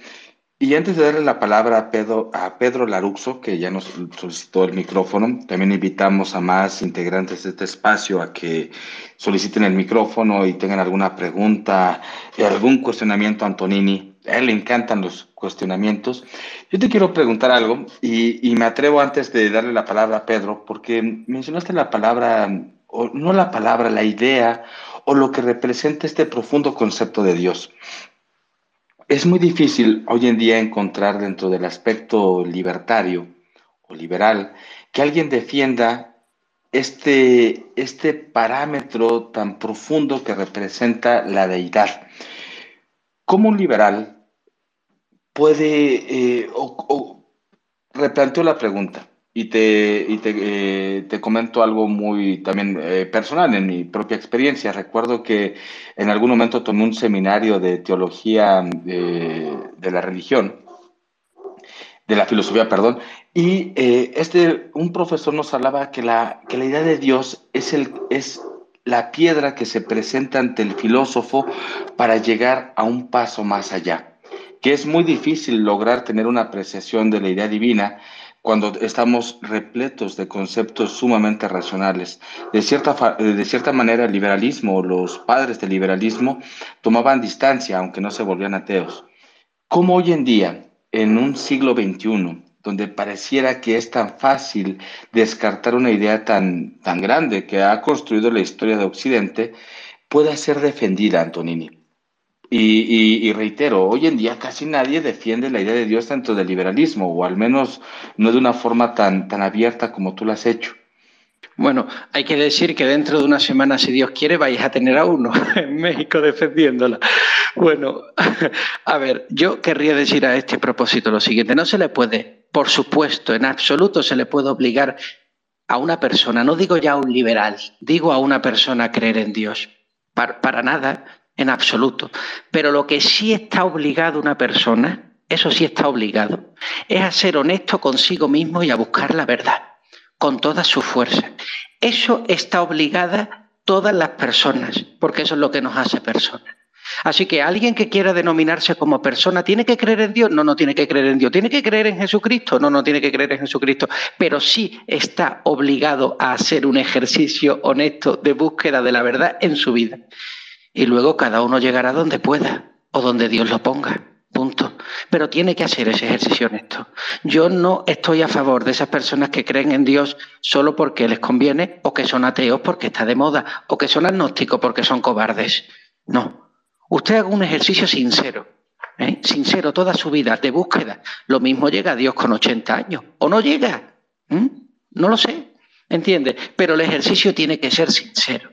Y antes de darle la palabra a Pedro, a Pedro Laruxo, que ya nos solicitó el micrófono, también invitamos a más integrantes de este espacio a que soliciten el micrófono y tengan alguna pregunta, algún cuestionamiento a Antonini. A él le encantan los cuestionamientos. Yo te quiero preguntar algo y, me atrevo antes de darle la palabra a Pedro, porque mencionaste la palabra, o no la palabra, la idea o lo que representa este profundo concepto de Dios es muy difícil hoy en día encontrar dentro del aspecto libertario o liberal que alguien defienda este, este parámetro tan profundo que representa la deidad. ¿Cómo un liberal puede, eh, o, replanteo la pregunta, y te, y te, eh, te, comento algo muy también eh, personal en mi propia experiencia. Recuerdo que en algún momento tomé un seminario de teología eh, de la religión, de la filosofía, perdón, y este, un profesor nos hablaba que la, que la idea de Dios es, el, es la piedra que se presenta ante el filósofo para llegar a un paso más allá, que es muy difícil lograr tener una apreciación de la idea divina cuando estamos repletos de conceptos sumamente racionales. De cierta, de cierta manera, el liberalismo, los padres del liberalismo, tomaban distancia, aunque no se volvían ateos. ¿Cómo hoy en día, en un siglo XXI, donde pareciera que es tan fácil descartar una idea tan, tan grande que ha construido la historia de Occidente, puede ser defendida, Antonini? Y, reitero, hoy en día casi nadie defiende la idea de Dios dentro del liberalismo, o al menos no de una forma tan, tan abierta como tú lo has hecho. Bueno, hay que decir que dentro de una semana, si Dios quiere, vais a tener a uno en México defendiéndola. Bueno, a ver, yo querría decir a este propósito lo siguiente, no se le puede, por supuesto, en absoluto se le puede obligar a una persona, no digo ya a un liberal, digo a una persona a creer en Dios. para nada, en absoluto. Pero lo que sí está obligado una persona, eso sí está obligado, es a ser honesto consigo mismo y a buscar la verdad, con toda su fuerza. Eso está obligada todas las personas, porque eso es lo que nos hace personas. Así que alguien que quiera denominarse como persona, ¿tiene que creer en Dios? No, no tiene que creer en Dios. ¿Tiene que creer en Jesucristo? No, no tiene que creer en Jesucristo. Pero sí está obligado a hacer un ejercicio honesto de búsqueda de la verdad en su vida y luego cada uno llegará donde pueda o donde Dios lo ponga. Punto. Pero tiene que hacer ese ejercicio honesto. Yo no estoy a favor de esas personas que creen en Dios solo porque les conviene, o que son ateos porque está de moda, o que son agnósticos porque son cobardes. No. Usted haga un ejercicio sincero, ¿eh? sincero toda su vida, de búsqueda. Lo mismo llega a Dios con 80 años, o no llega. No lo sé, ¿entiende? Pero el ejercicio tiene que ser sincero.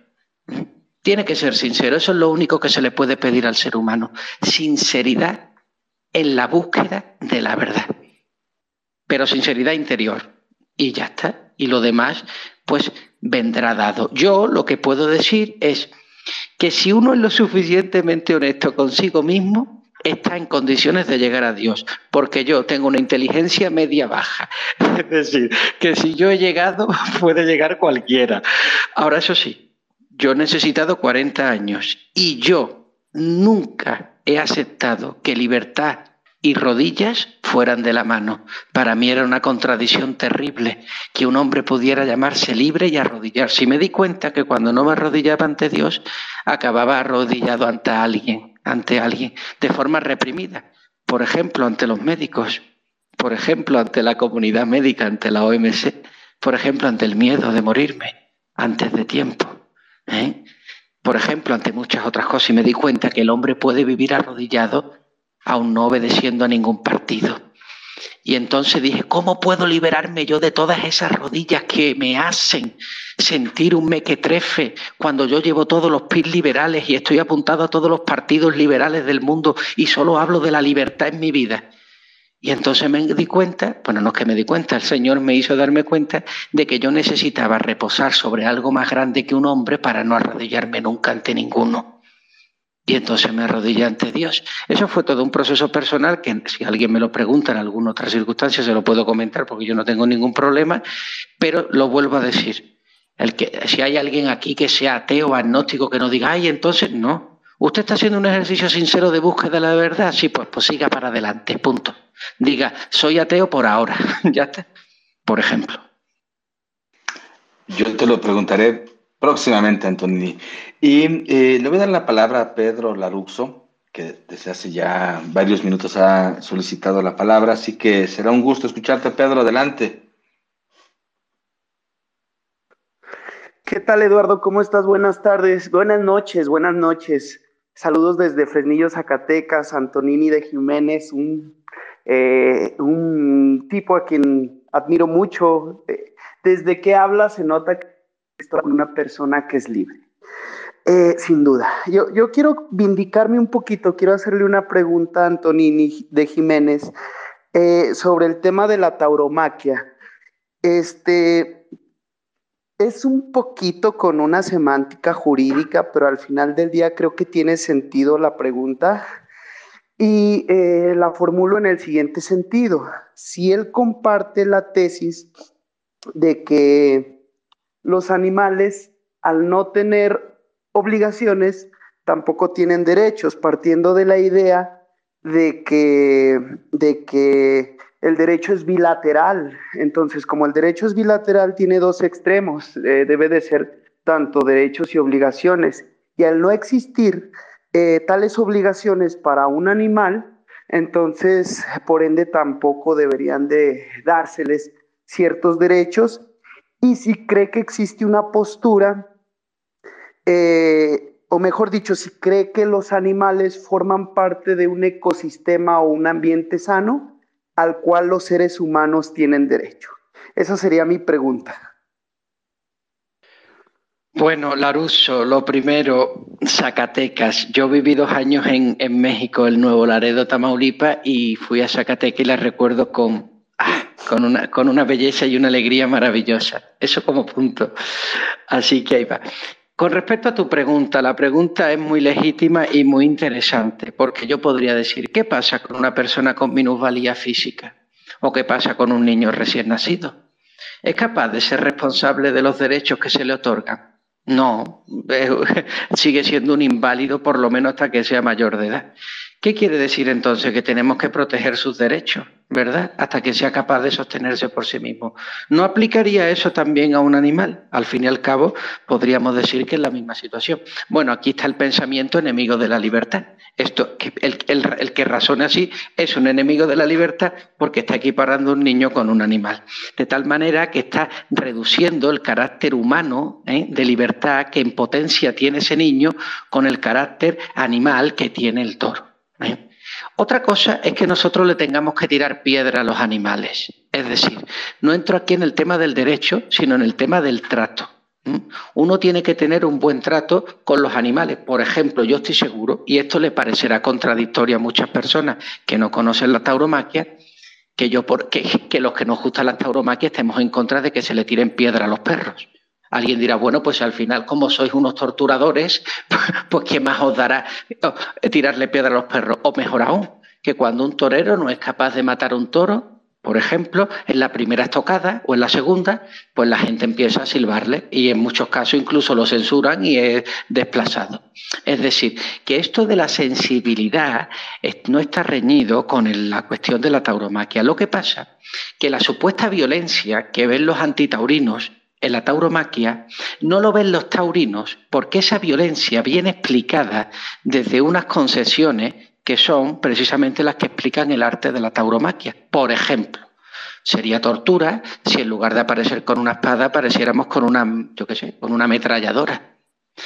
Tiene que ser sincero. Eso es lo único que se le puede pedir al ser humano. Sinceridad en la búsqueda de la verdad. Pero sinceridad interior. Y ya está. Y lo demás, pues vendrá dado. Yo lo que puedo decir es que si uno es lo suficientemente honesto consigo mismo, está en condiciones de llegar a Dios, porque yo tengo una inteligencia media baja. Es decir, que si yo he llegado, puede llegar cualquiera. Ahora, eso sí, yo he necesitado 40 años y yo nunca he aceptado que libertad y rodillas fueran de la mano. Para mí era una contradicción terrible que un hombre pudiera llamarse libre y arrodillarse. Y me di cuenta que cuando no me arrodillaba ante Dios, acababa arrodillado ante alguien, ante alguien, de forma reprimida. Por ejemplo, ante los médicos, por ejemplo, ante la comunidad médica, ante la OMS, por ejemplo, ante el miedo de morirme antes de tiempo. ¿Eh? Por ejemplo, ante muchas otras cosas. Y me di cuenta que el hombre puede vivir arrodillado aún no obedeciendo a ningún partido. Y entonces dije, ¿cómo puedo liberarme yo de todas esas rodillas que me hacen sentir un mequetrefe cuando yo llevo todos los PIS liberales y estoy apuntado a todos los partidos liberales del mundo y solo hablo de la libertad en mi vida? Y entonces me di cuenta, bueno, no es que me di cuenta, el Señor me hizo darme cuenta de que yo necesitaba reposar sobre algo más grande que un hombre para no arrodillarme nunca ante ninguno. Y entonces me arrodillé ante Dios. Eso fue todo un proceso personal que si alguien me lo pregunta en alguna otra circunstancia se lo puedo comentar porque yo no tengo ningún problema, pero lo vuelvo a decir. El que, si hay alguien aquí que sea ateo agnóstico que no diga, ay, entonces no. ¿Usted está haciendo un ejercicio sincero de búsqueda de la verdad? Sí, pues, pues siga para adelante, punto. Diga, soy ateo por ahora, ya está. Por ejemplo. Yo te lo preguntaré próximamente, Antonini. Y eh, le voy a dar la palabra a Pedro Laruxo, que desde hace ya varios minutos ha solicitado la palabra, así que será un gusto escucharte, Pedro. Adelante. ¿Qué tal, Eduardo? ¿Cómo estás? Buenas tardes, buenas noches, buenas noches. Saludos desde Fresnillo, Zacatecas, Antonini de Jiménez, un, eh, tipo a quien admiro mucho. Eh, desde que habla se nota que es una persona que es libre. Eh, sin duda. Yo, yo, quiero vindicarme un poquito, quiero hacerle una pregunta a Antonini de Jiménez sobre el tema de la tauromaquia. Este es un poquito con una semántica jurídica, pero al final del día creo que tiene sentido la pregunta y eh, la formulo en el siguiente sentido. Si él comparte la tesis de que los animales, al no tener obligaciones tampoco tienen derechos, partiendo de la idea de que, de que el derecho es bilateral. Entonces, como el derecho es bilateral, tiene dos extremos, eh, debe de ser tanto derechos y obligaciones. Y al no existir eh, tales obligaciones para un animal, entonces, por ende, tampoco deberían de dárseles ciertos derechos. Y si cree que existe una postura eh, o mejor dicho, si cree que los animales forman parte de un ecosistema o un ambiente sano al cual los seres humanos tienen derecho. Esa sería mi pregunta. Bueno, Laruso, lo primero, Zacatecas. Yo viví dos años en, México, el Nuevo Laredo, Tamaulipas, y fui a Zacatecas y la recuerdo con, ah, con, una, con una belleza y una alegría maravillosa. Eso como punto. Así que ahí va. Con respecto a tu pregunta, la pregunta es muy legítima y muy interesante, porque yo podría decir, ¿qué pasa con una persona con minusvalía física? ¿O qué pasa con un niño recién nacido? ¿Es capaz de ser responsable de los derechos que se le otorgan? No, sigue siendo un inválido por lo menos hasta que sea mayor de edad. ¿Qué quiere decir entonces? Que tenemos que proteger sus derechos, ¿verdad? Hasta que sea capaz de sostenerse por sí mismo. ¿No aplicaría eso también a un animal? Al fin y al cabo, podríamos decir que es la misma situación. Bueno, aquí está el pensamiento enemigo de la libertad. Esto, el, que razona así es un enemigo de la libertad porque está equiparando un niño con un animal. De tal manera que está reduciendo el carácter humano ¿eh? de libertad que en potencia tiene ese niño con el carácter animal que tiene el toro. Otra cosa es que nosotros le tengamos que tirar piedra a los animales. Es decir, no entro aquí en el tema del derecho, sino en el tema del trato. Uno tiene que tener un buen trato con los animales. Por ejemplo, yo estoy seguro, y esto le parecerá contradictorio a muchas personas que no conocen la tauromaquia, que, yo que los que nos gustan la tauromaquia estemos en contra de que se le tiren piedra a los perros. Alguien dirá, bueno, pues al final, como sois unos torturadores, pues ¿qué más os dará tirarle piedra a los perros? O mejor aún, que cuando un torero no es capaz de matar a un toro, por ejemplo, en la primera estocada o en la segunda, pues la gente empieza a silbarle y en muchos casos incluso lo censuran y es desplazado. Es decir, que esto de la sensibilidad no está reñido con la cuestión de la tauromaquia. Lo que pasa que la supuesta violencia que ven los antitaurinos en la tauromaquia, no lo ven los taurinos porque esa violencia viene explicada desde unas concesiones que son precisamente las que explican el arte de la tauromaquia. Por ejemplo, sería tortura si en lugar de aparecer con una espada apareciéramos con una, yo qué sé, con una ametralladora.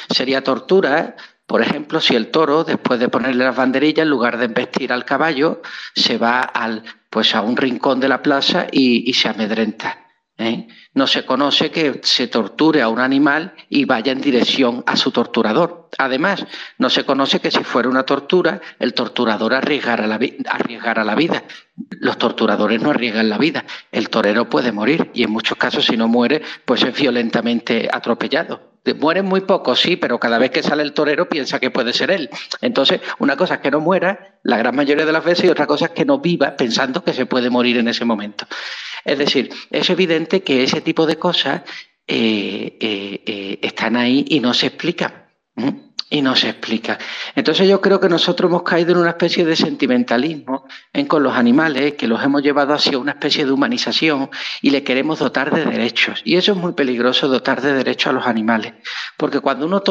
Sería tortura, por ejemplo, si el toro, después de ponerle las banderillas, en lugar de embestir al caballo, se va al, pues a un rincón de la plaza y se amedrenta. ¿Eh? No se conoce que se torture a un animal y vaya en dirección a su torturador. Además, no se conoce que si fuera una tortura, el torturador arriesgara la, arriesgara la vida. Los torturadores no arriesgan la vida. El torero puede morir y en muchos casos, si no muere, pues es violentamente atropellado. Mueren muy pocos, sí, pero cada vez que sale el torero piensa que puede ser él. Entonces, una cosa es que no muera la gran mayoría de las veces y otra cosa es que no viva pensando que se puede morir en ese momento. Es decir, es evidente que ese tipo de cosas eh, eh, eh, están ahí y no se explican. Y no se explica. Entonces yo creo que nosotros hemos caído en una especie de sentimentalismo en con los animales, que los hemos llevado hacia una especie de humanización y le queremos dotar de derechos. Y eso es muy peligroso, dotar de derechos a los animales. Porque cuando uno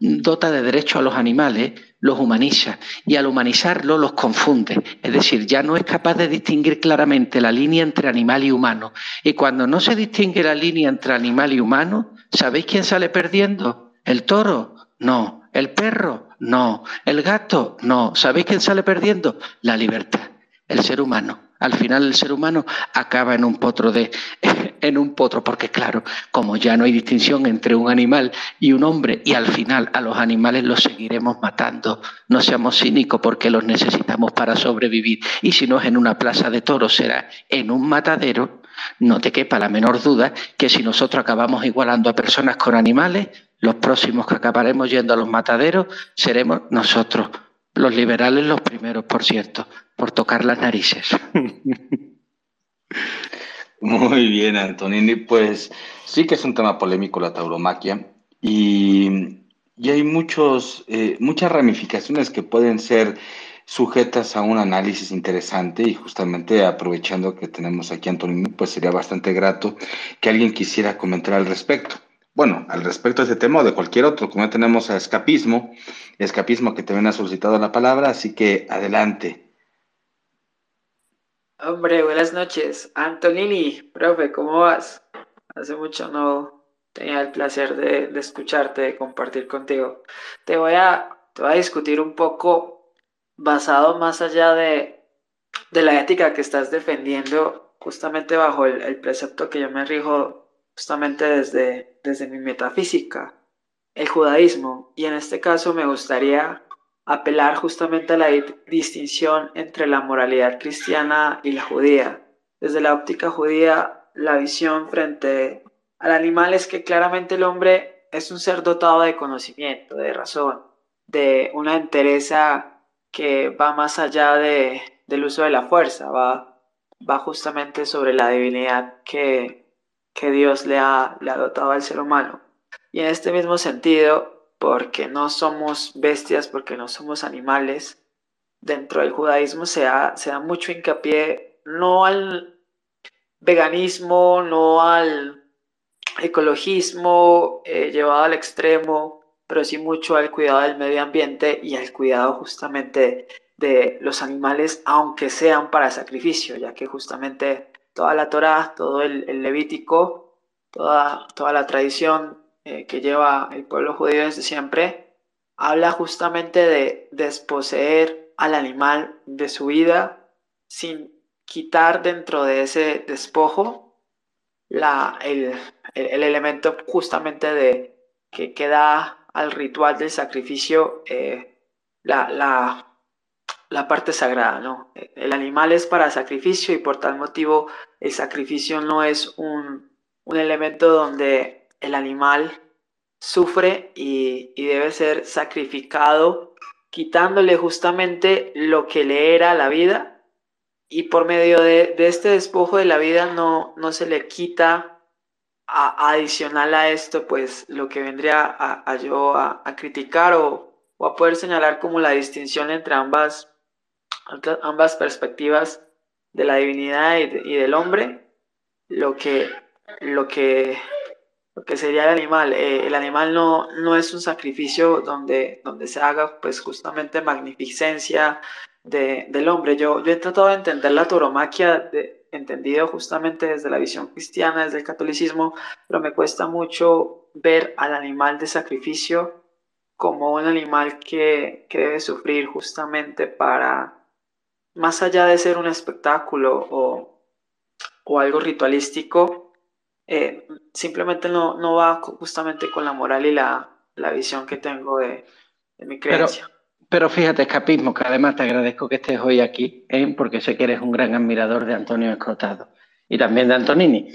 dota de derechos a los animales, los humaniza y al humanizarlo los confunde. Es decir, ya no es capaz de distinguir claramente la línea entre animal y humano. Y cuando no se distingue la línea entre animal y humano, ¿sabéis quién sale perdiendo? ¿El toro? No. ¿El perro? No. ¿El gato? No. ¿Sabéis quién sale perdiendo? La libertad, el ser humano. Al final el ser humano acaba en un potro de en un potro porque claro, como ya no hay distinción entre un animal y un hombre y al final a los animales los seguiremos matando. No seamos cínicos porque los necesitamos para sobrevivir y si no es en una plaza de toros será en un matadero. No te quepa la menor duda que si nosotros acabamos igualando a personas con animales, los próximos que acabaremos yendo a los mataderos seremos nosotros, los liberales los primeros, por cierto, por tocar las narices. Muy bien, Antonini. Pues sí que es un tema polémico la tauromaquia y, hay muchos, eh, muchas ramificaciones que pueden ser sujetas a un análisis interesante y justamente aprovechando que tenemos aquí a Antonini, pues sería bastante grato que alguien quisiera comentar al respecto. Bueno, al respecto de ese tema o de cualquier otro, como ya tenemos a Escapismo, Escapismo que también ha solicitado la palabra, así que adelante. Hombre, buenas noches. Antonini, profe, ¿cómo vas? Hace mucho no tenía el placer de, escucharte, de compartir contigo. Te voy, a, a discutir un poco basado más allá de, la ética que estás defendiendo, justamente bajo el, el precepto que yo me rijo justamente desde, desde mi metafísica, el judaísmo, y en este caso me gustaría apelar justamente a la distinción entre la moralidad cristiana y la judía. Desde la óptica judía, la visión frente al animal es que claramente el hombre es un ser dotado de conocimiento, de razón, de una entereza que va más allá de, del uso de la fuerza, va, va justamente sobre la divinidad que, que Dios le ha, le ha dotado al ser humano. Y en este mismo sentido, porque no somos bestias, porque no somos animales, dentro del judaísmo se da, se da mucho hincapié no al veganismo, no al ecologismo eh, llevado al extremo, pero sí mucho al cuidado del medio ambiente y al cuidado justamente de los animales, aunque sean para sacrificio, ya que justamente toda la Torah, todo el, Levítico, toda, toda la tradición eh, que lleva el pueblo judío desde siempre, habla justamente de desposeer al animal de su vida sin quitar dentro de ese despojo la, el, elemento justamente de que, que, da al ritual del sacrificio eh, la, la, la, parte sagrada. ¿no? El animal es para sacrificio y por tal motivo el sacrificio no es un, un elemento donde el animal sufre y, y debe ser sacrificado quitándole justamente lo que le era la vida y por medio de, este despojo de la vida no, no se le quita adicional a esto pues lo que vendría a, yo a, criticar o, a poder señalar como la distinción entre ambas, ambas perspectivas de la divinidad y, y del hombre lo que, lo que lo que sería el animal. Eh, el animal no, no es un sacrificio donde, donde se haga pues justamente magnificencia de, del hombre. Yo, yo he tratado de entender la tauromaquia, de, entendido justamente desde la visión cristiana, desde el catolicismo, pero me cuesta mucho ver al animal de sacrificio como un animal que, que debe sufrir justamente para, más allá de ser un espectáculo o, o algo ritualístico, eh, simplemente no, no va justamente con la moral y la, la visión que tengo de, de mi creencia. Pero, fíjate, escapismo, que además te agradezco que estés hoy aquí, ¿eh? porque sé que eres un gran admirador de Antonio Escrotado y también de Antonini.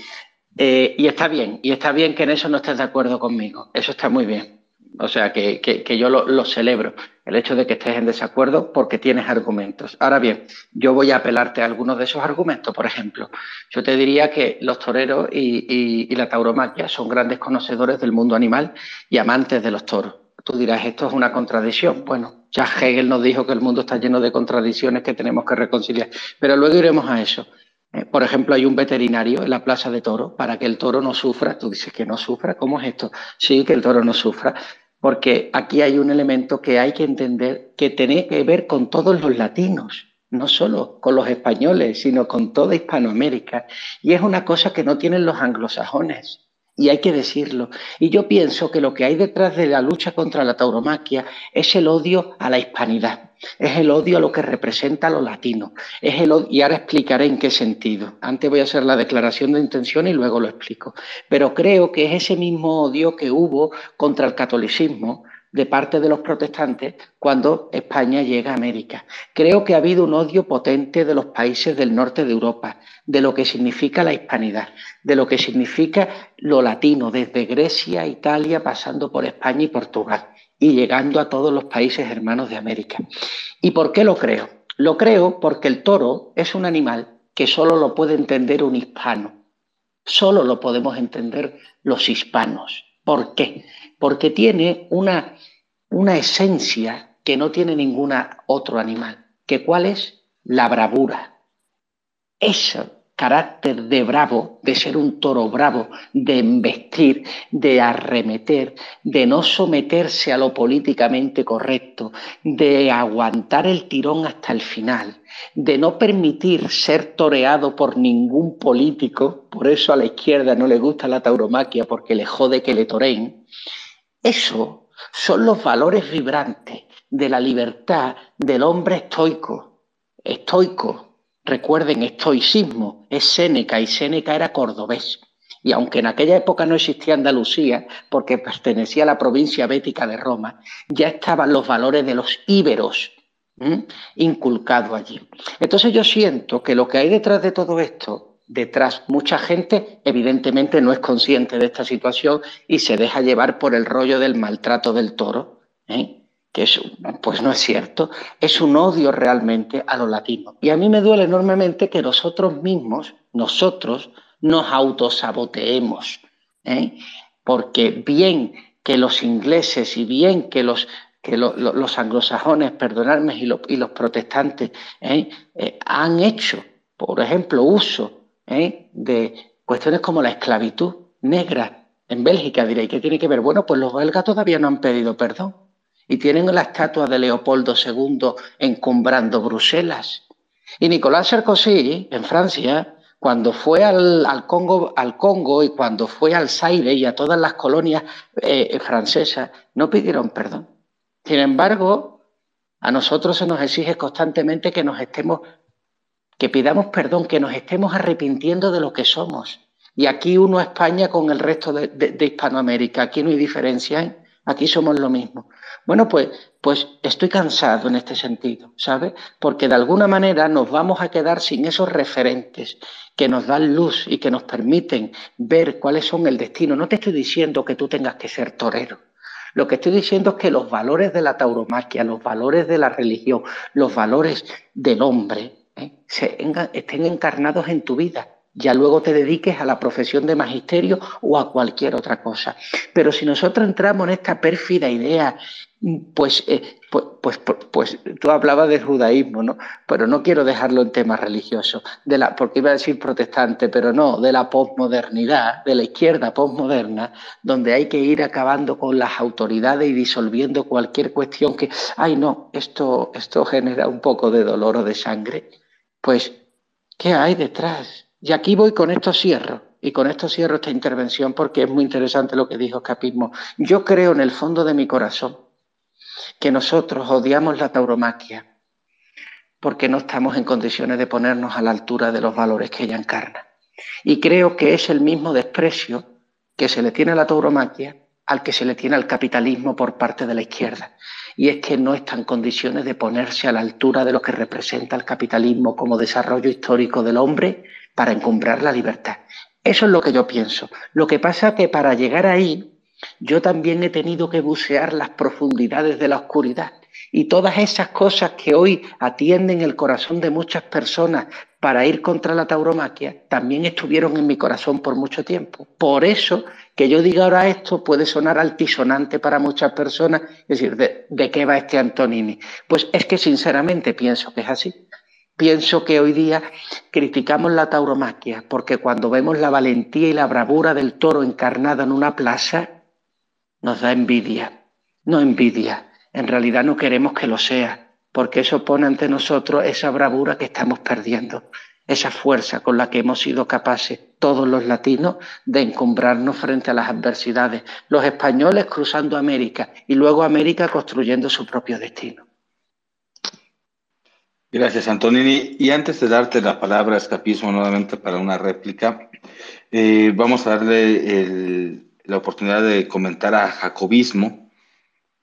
Eh, y está bien, y está bien que en eso no estés de acuerdo conmigo, eso está muy bien. O sea, que, que, yo lo, lo, celebro, el hecho de que estés en desacuerdo porque tienes argumentos. Ahora bien, yo voy a apelarte a algunos de esos argumentos. Por ejemplo, yo te diría que los toreros y, la tauromaquia son grandes conocedores del mundo animal y amantes de los toros. Tú dirás, esto es una contradicción. Bueno, ya Hegel nos dijo que el mundo está lleno de contradicciones que tenemos que reconciliar, pero luego iremos a eso. Eh, por ejemplo, hay un veterinario en la plaza de toro para que el toro no sufra. Tú dices que no sufra, ¿cómo es esto? Sí, que el toro no sufra porque aquí hay un elemento que hay que entender que tiene que ver con todos los latinos, no solo con los españoles, sino con toda Hispanoamérica. Y es una cosa que no tienen los anglosajones. Y hay que decirlo. Y yo pienso que lo que hay detrás de la lucha contra la tauromaquia es el odio a la hispanidad es el odio a lo que representa a los latinos. Es el y ahora explicaré en qué sentido. Antes voy a hacer la declaración de intención y luego lo explico. Pero creo que es ese mismo odio que hubo contra el catolicismo de parte de los protestantes cuando España llega a América. Creo que ha habido un odio potente de los países del norte de Europa, de lo que significa la hispanidad, de lo que significa lo latino, desde Grecia, Italia, pasando por España y Portugal y llegando a todos los países hermanos de América. ¿Y por qué lo creo? Lo creo porque el toro es un animal que solo lo puede entender un hispano. Solo lo podemos entender los hispanos. ¿Por qué? Porque tiene una, una esencia que no tiene ningún otro animal. ¿Que cuál es? La bravura. Eso carácter de bravo, de ser un toro bravo, de embestir, de arremeter, de no someterse a lo políticamente correcto, de aguantar el tirón hasta el final, de no permitir ser toreado por ningún político, por eso a la izquierda no le gusta la tauromaquia porque le jode que le toreen, eso son los valores vibrantes de la libertad del hombre estoico, estoico, Recuerden, estoicismo es Séneca y Séneca era cordobés. Y aunque en aquella época no existía Andalucía, porque pertenecía a la provincia bética de Roma, ya estaban los valores de los íberos inculcados allí. Entonces yo siento que lo que hay detrás de todo esto, detrás mucha gente evidentemente no es consciente de esta situación y se deja llevar por el rollo del maltrato del toro. ¿eh? que es, pues no es cierto, es un odio realmente a los latinos. Y a mí me duele enormemente que nosotros mismos, nosotros, nos autosaboteemos, ¿eh? porque bien que los ingleses y bien que los que los anglosajones, perdonadme, y, y los protestantes ¿eh? Eh, han hecho, por ejemplo, uso ¿eh? de cuestiones como la esclavitud negra en Bélgica, diréis, ¿qué tiene que ver? Bueno, pues los belgas todavía no han pedido perdón y tienen la estatua de Leopoldo II encumbrando Bruselas. Y Nicolás Sarkozy, en Francia, cuando fue al, Congo, al Congo y cuando fue al Zaire y a todas las colonias francesas, no pidieron perdón. Sin embargo, a nosotros se nos exige constantemente que nos estemos, que pidamos perdón, que nos estemos arrepintiendo de lo que somos. Y aquí uno a España con el resto de, Hispanoamérica, aquí no hay diferencia, ¿eh? aquí somos lo mismo. Bueno, pues, pues estoy cansado en este sentido, ¿sabes? Porque de alguna manera nos vamos a quedar sin esos referentes que nos dan luz y que nos permiten ver cuáles son el destino. No te estoy diciendo que tú tengas que ser torero. Lo que estoy diciendo es que los valores de la tauromaquia, los valores de la religión, los valores del hombre, ¿eh? estén encarnados en tu vida. Ya luego te dediques a la profesión de magisterio o a cualquier otra cosa. Pero si nosotros entramos en esta pérfida idea pues, eh, pues, pues, pues, tú hablabas del judaísmo, ¿no? Pero no quiero dejarlo en temas religiosos, de la, porque iba a decir protestante, pero no, de la posmodernidad, de la izquierda posmoderna, donde hay que ir acabando con las autoridades y disolviendo cualquier cuestión que, ay no, esto, esto genera un poco de dolor o de sangre. Pues, ¿qué hay detrás? Y aquí voy con esto cierro. Y con esto cierro esta intervención porque es muy interesante lo que dijo Capismo. Yo creo en el fondo de mi corazón que nosotros odiamos la tauromaquia porque no estamos en condiciones de ponernos a la altura de los valores que ella encarna. Y creo que es el mismo desprecio que se le tiene a la tauromaquia al que se le tiene al capitalismo por parte de la izquierda. Y es que no está en condiciones de ponerse a la altura de lo que representa el capitalismo como desarrollo histórico del hombre para encumbrar la libertad. Eso es lo que yo pienso. Lo que pasa es que para llegar ahí yo también he tenido que bucear las profundidades de la oscuridad y todas esas cosas que hoy atienden el corazón de muchas personas para ir contra la tauromaquia, también estuvieron en mi corazón por mucho tiempo. Por eso que yo diga ahora esto puede sonar altisonante para muchas personas, es decir, ¿de, qué va este Antonini? Pues es que sinceramente pienso que es así. Pienso que hoy día criticamos la tauromaquia porque cuando vemos la valentía y la bravura del toro encarnada en una plaza, nos da envidia. No envidia, en realidad no queremos que lo sea, porque eso pone ante nosotros esa bravura que estamos perdiendo, esa fuerza con la que hemos sido capaces todos los latinos de encumbrarnos frente a las adversidades, los españoles cruzando América y luego América construyendo su propio destino. Gracias, Antonini. Y antes de darte la palabra, escapismo, nuevamente para una réplica, eh, vamos a darle el, la oportunidad de comentar a Jacobismo,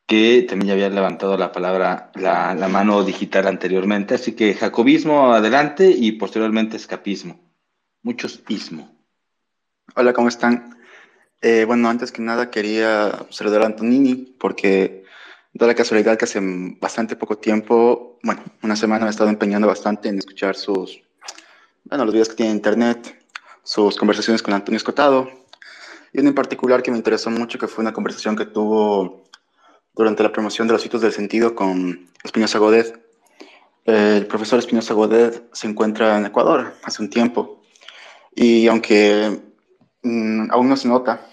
que también ya había levantado la palabra, la, mano digital anteriormente. Así que Jacobismo adelante y posteriormente escapismo. Muchos ismo. Hola, ¿cómo están? Eh, bueno, antes que nada quería saludar a Antonini porque da la casualidad que hace bastante poco tiempo, bueno, una semana me he estado empeñando bastante en escuchar sus, bueno, los videos que tiene en internet, sus conversaciones con Antonio Escotado, y uno en particular que me interesó mucho, que fue una conversación que tuvo durante la promoción de los sitios del sentido con Espinosa Godet. El profesor Espinosa Godet se encuentra en Ecuador hace un tiempo y aunque mm, aún no se nota,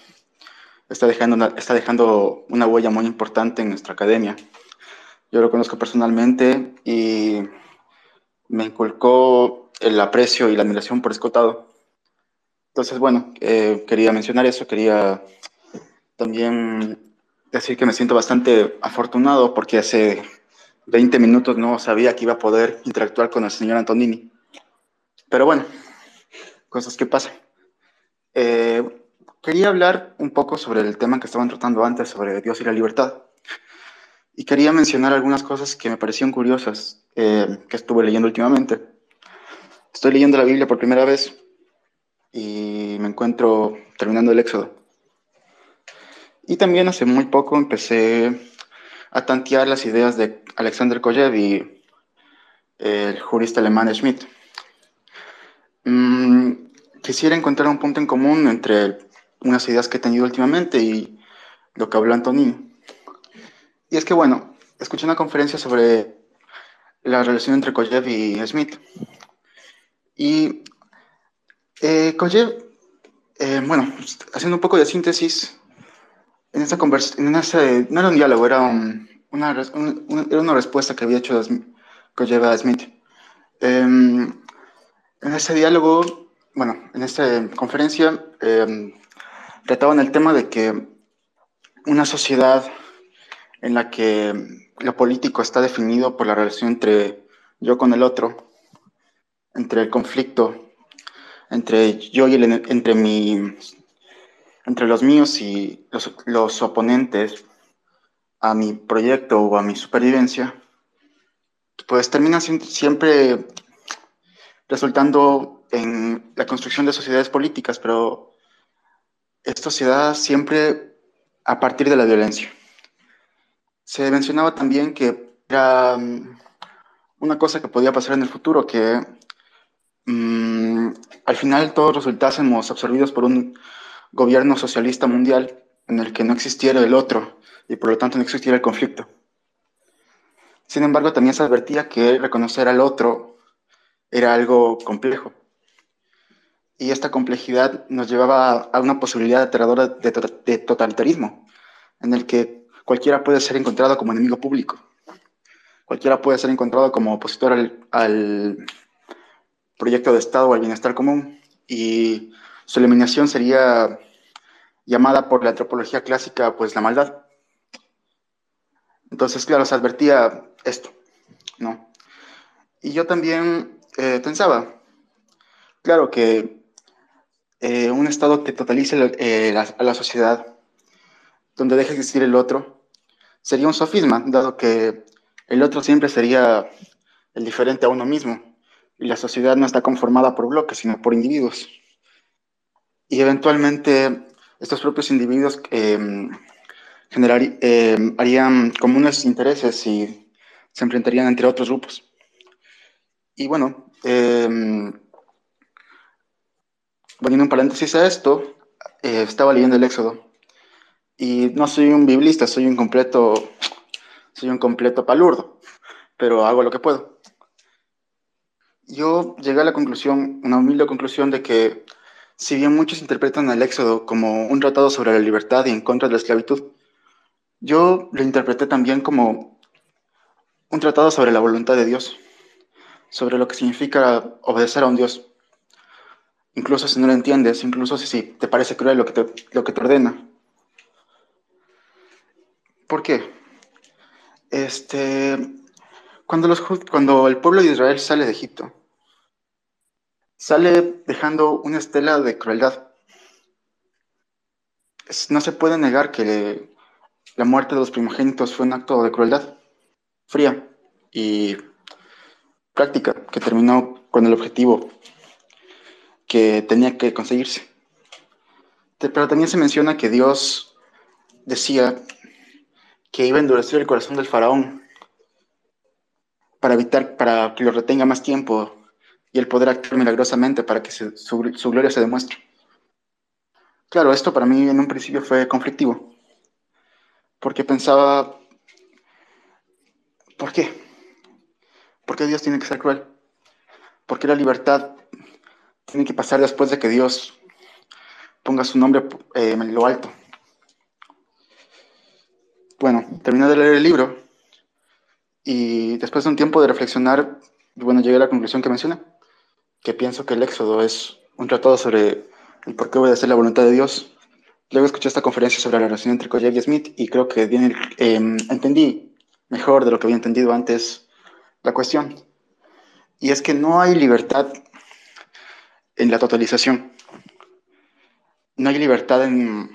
está dejando, una, está dejando una huella muy importante en nuestra academia. Yo lo conozco personalmente y me inculcó el aprecio y la admiración por Escotado entonces, bueno, eh, quería mencionar eso, quería también decir que me siento bastante afortunado porque hace 20 minutos no sabía que iba a poder interactuar con el señor Antonini. Pero bueno, cosas que pasan. Eh, quería hablar un poco sobre el tema que estaban tratando antes, sobre Dios y la libertad. Y quería mencionar algunas cosas que me parecieron curiosas, eh, que estuve leyendo últimamente. Estoy leyendo la Biblia por primera vez y me encuentro terminando el éxodo. Y también hace muy poco empecé a tantear las ideas de Alexander Kojev y el jurista alemán Schmidt. Mm, quisiera encontrar un punto en común entre unas ideas que he tenido últimamente y lo que habló Antonini. Y es que, bueno, escuché una conferencia sobre la relación entre Koyev y Smith. Y eh, Koyev, eh, bueno, haciendo un poco de síntesis, en esta conversación, no era un diálogo, era, una, era una respuesta que había hecho Koyev a Smith. Em, en ese diálogo, bueno, en esta conferencia, eh, trataban el tema de que una sociedad en la que lo político está definido por la relación entre yo con el otro, entre el conflicto, entre yo y el, entre mi, entre los míos y los, los oponentes a mi proyecto o a mi supervivencia, pues termina siempre resultando en la construcción de sociedades políticas, pero esta sociedad siempre a partir de la violencia. Se mencionaba también que era mm, una cosa que podía pasar en el futuro, que mm, al final todos resultásemos absorbidos por un gobierno socialista mundial en el que no existiera el otro y por lo tanto no existiera el conflicto. Sin embargo, también se advertía que reconocer al otro era algo complejo. Y esta complejidad nos llevaba a una posibilidad aterradora de, totalitarismo, en el que cualquiera puede ser encontrado como enemigo público. Cualquiera puede ser encontrado como opositor al, al proyecto de Estado o al bienestar común. Y su eliminación sería llamada por la antropología clásica, pues la maldad. Entonces, claro, se advertía esto, ¿no? Y yo también eh, pensaba, claro que eh, un Estado que totalice eh, a la sociedad, donde deje de existir el otro, sería un sofisma, dado que el otro siempre sería el diferente a uno mismo, y la sociedad no está conformada por bloques, sino por individuos. Y eventualmente estos propios individuos harían comunes intereses y se enfrentarían entre otros grupos. Y bueno, eh, poniendo un paréntesis a esto, eh, estaba leyendo el Éxodo y no soy un biblista, soy un completo, soy un completo palurdo, pero hago lo que puedo. Yo llegué a la conclusión, una humilde conclusión de que si bien muchos interpretan el Éxodo como un tratado sobre la libertad y en contra de la esclavitud, yo lo interpreté también como un tratado sobre la voluntad de Dios, sobre lo que significa obedecer a un Dios. Incluso si no lo entiendes, incluso si te parece cruel lo que te, lo que te ordena. ¿Por qué? Este, cuando, los, cuando el pueblo de Israel sale de Egipto, sale dejando una estela de crueldad. No se puede negar que la muerte de los primogénitos fue un acto de crueldad fría y práctica que terminó con el objetivo que tenía que conseguirse. Pero también se menciona que Dios decía que iba a endurecer el corazón del faraón para evitar, para que lo retenga más tiempo y el poder actuar milagrosamente para que su, su gloria se demuestre. Claro, esto para mí en un principio fue conflictivo, porque pensaba ¿Por qué? ¿Por qué Dios tiene que ser cruel? ¿Por qué la libertad tiene que pasar después de que Dios ponga su nombre eh, en lo alto? Bueno, terminé de leer el libro y después de un tiempo de reflexionar, bueno, llegué a la conclusión que mencioné, que pienso que el Éxodo es un tratado sobre el por qué obedecer la voluntad de Dios. Luego escuché esta conferencia sobre la relación entre Koyek y Smith y creo que bien, eh, entendí mejor de lo que había entendido antes la cuestión. Y es que no hay libertad en la totalización. No hay libertad en,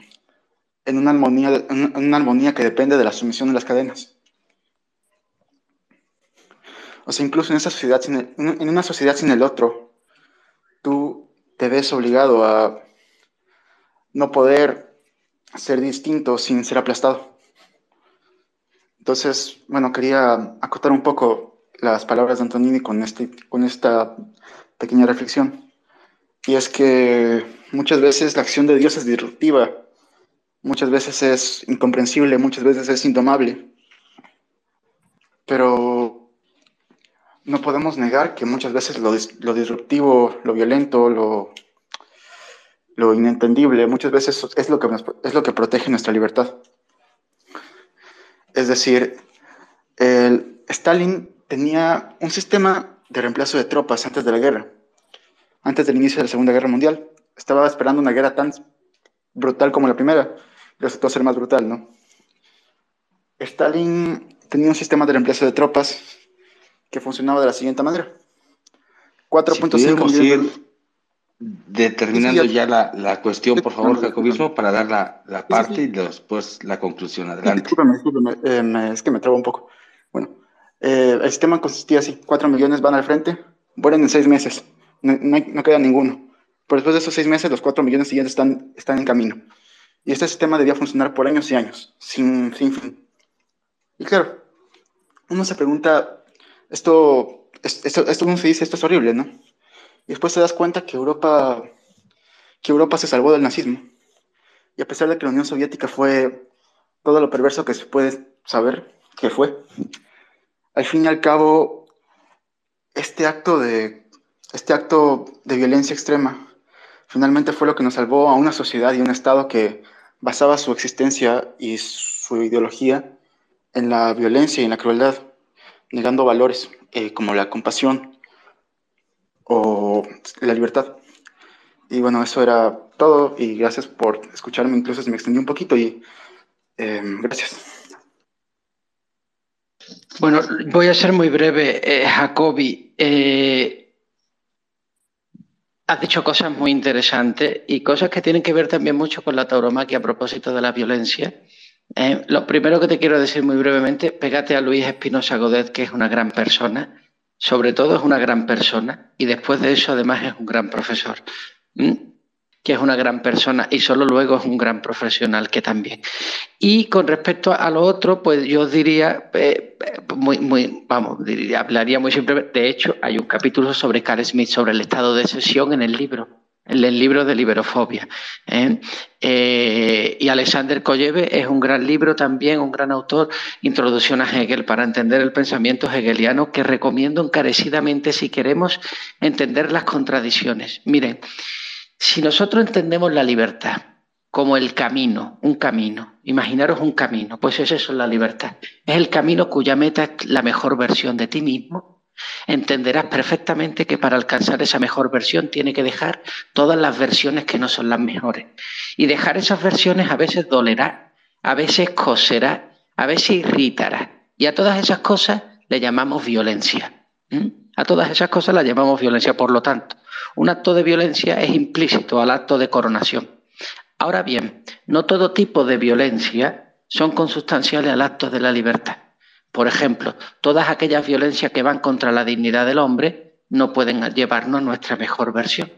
una, armonía, en una armonía que depende de la sumisión de las cadenas. O sea, incluso en, esa sociedad en una sociedad sin el otro, tú te ves obligado a no poder ser distinto sin ser aplastado. Entonces, bueno, quería acotar un poco las palabras de Antonini con, este, con esta pequeña reflexión. Y es que muchas veces la acción de Dios es disruptiva, muchas veces es incomprensible, muchas veces es indomable. pero no podemos negar que muchas veces lo, lo disruptivo, lo violento, lo, lo inentendible, muchas veces es lo, que es lo que protege nuestra libertad. Es decir, el, Stalin tenía un sistema de reemplazo de tropas antes de la guerra, antes del inicio de la Segunda Guerra Mundial. Estaba esperando una guerra tan brutal como la primera, resultó ser más brutal, ¿no? Stalin tenía un sistema de reemplazo de tropas que funcionaba de la siguiente manera. 4.5 millones Determinando ya la, la, cuestión, por favor, Jacobismo, para dar la, la parte y después la conclusión. Adelante. Discúlpeme, eh, es que me trabo un poco. Bueno, eh, el sistema consistía así: 4 millones van al frente, mueren en 6 meses, no, no, queda ninguno. Pero después de esos 6 meses, los 4 millones siguientes están, están en camino. Y este sistema debía funcionar por años y años, sin, sin fin. Y claro, uno se pregunta, esto, esto, esto se dice, esto es horrible, ¿no? Y después te das cuenta que Europa, que Europa se salvó del nazismo. Y a pesar de que la Unión Soviética fue todo lo perverso que se puede saber que fue, al fin y al cabo, este acto de, este acto de violencia extrema finalmente fue lo que nos salvó a una sociedad y un Estado que basaba su existencia y su ideología en la violencia y en la crueldad, negando valores eh, como la compasión, o la libertad. Y bueno, eso era todo y gracias por escucharme, incluso se me extendió un poquito y em, gracias. Bueno, voy a ser muy breve, eh, Jacobi. Eh, has dicho cosas muy interesantes y cosas que tienen que ver también mucho con la tauromaquia a propósito de la violencia. Eh, lo primero que te quiero decir muy brevemente, pégate a Luis Espinosa Godet, que es una gran persona sobre todo es una gran persona y después de eso además es un gran profesor, que es una gran persona y solo luego es un gran profesional que también. Y con respecto a lo otro, pues yo diría, eh, muy, muy, vamos, hablaría muy simplemente, de hecho hay un capítulo sobre Carl Smith, sobre el estado de sesión en el libro el libro de liberofobia. ¿eh? Eh, y Alexander Kolleve es un gran libro también, un gran autor, Introducción a Hegel, para entender el pensamiento hegeliano, que recomiendo encarecidamente si queremos entender las contradicciones. Miren, si nosotros entendemos la libertad como el camino, un camino, imaginaros un camino, pues es eso la libertad. Es el camino cuya meta es la mejor versión de ti mismo entenderás perfectamente que para alcanzar esa mejor versión tiene que dejar todas las versiones que no son las mejores. Y dejar esas versiones a veces dolerá, a veces coserá, a veces irritará. Y a todas esas cosas le llamamos violencia. A todas esas cosas las llamamos violencia. Por lo tanto, un acto de violencia es implícito al acto de coronación. Ahora bien, no todo tipo de violencia son consustanciales al acto de la libertad. Por ejemplo, todas aquellas violencias que van contra la dignidad del hombre no pueden llevarnos a nuestra mejor versión.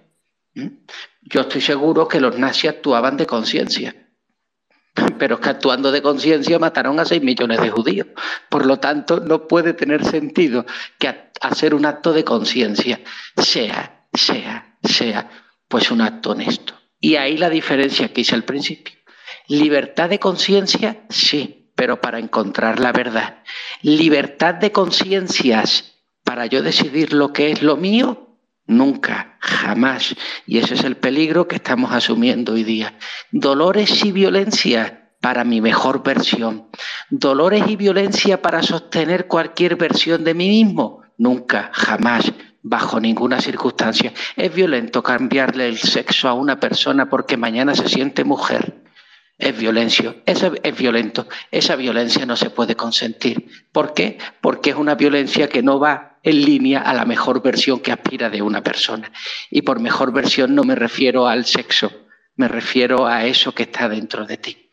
Yo estoy seguro que los nazis actuaban de conciencia, pero es que actuando de conciencia mataron a 6 millones de judíos. Por lo tanto, no puede tener sentido que hacer un acto de conciencia sea, sea, sea, pues un acto honesto. Y ahí la diferencia que hice al principio. Libertad de conciencia, sí, pero para encontrar la verdad. Libertad de conciencias para yo decidir lo que es lo mío, nunca, jamás. Y ese es el peligro que estamos asumiendo hoy día. Dolores y violencia para mi mejor versión. Dolores y violencia para sostener cualquier versión de mí mismo, nunca, jamás bajo ninguna circunstancia. Es violento cambiarle el sexo a una persona porque mañana se siente mujer es violencia, es, es violento. Esa violencia no se puede consentir. ¿Por qué? Porque es una violencia que no va en línea a la mejor versión que aspira de una persona. Y por mejor versión no me refiero al sexo, me refiero a eso que está dentro de ti.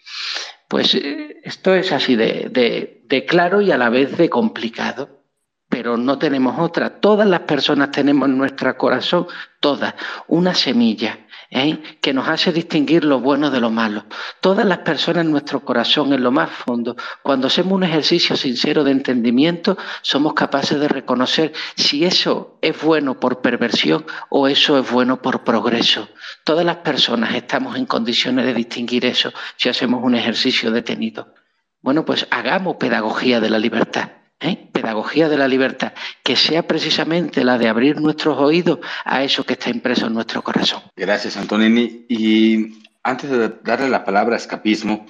Pues eh, esto es así de, de claro y a la vez de complicado, pero no tenemos otra. Todas las personas tenemos en nuestro corazón, todas, una semilla ¿eh? que nos hace distinguir lo bueno de lo malo. Todas las personas en nuestro corazón, en lo más fondo, cuando hacemos un ejercicio sincero de entendimiento, somos capaces de reconocer si eso es bueno por perversión o eso es bueno por progreso. Todas las personas estamos en condiciones de distinguir eso si hacemos un ejercicio detenido. Bueno, pues hagamos pedagogía de la libertad. ¿Eh? pedagogía de la libertad, que sea precisamente la de abrir nuestros oídos a eso que está impreso en nuestro corazón. Gracias, Antonini. Y antes de darle la palabra a escapismo,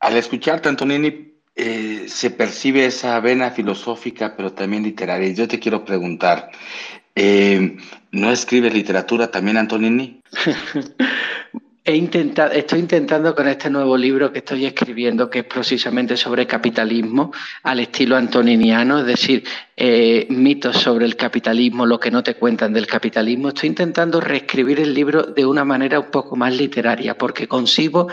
al escucharte, Antonini, eh, se percibe esa vena filosófica, pero también literaria. Y yo te quiero preguntar, eh, ¿no escribes literatura también, Antonini? He intentado, estoy intentando con este nuevo libro que estoy escribiendo, que es precisamente sobre capitalismo, al estilo antoniniano, es decir, eh, mitos sobre el capitalismo, lo que no te cuentan del capitalismo. Estoy intentando reescribir el libro de una manera un poco más literaria, porque consigo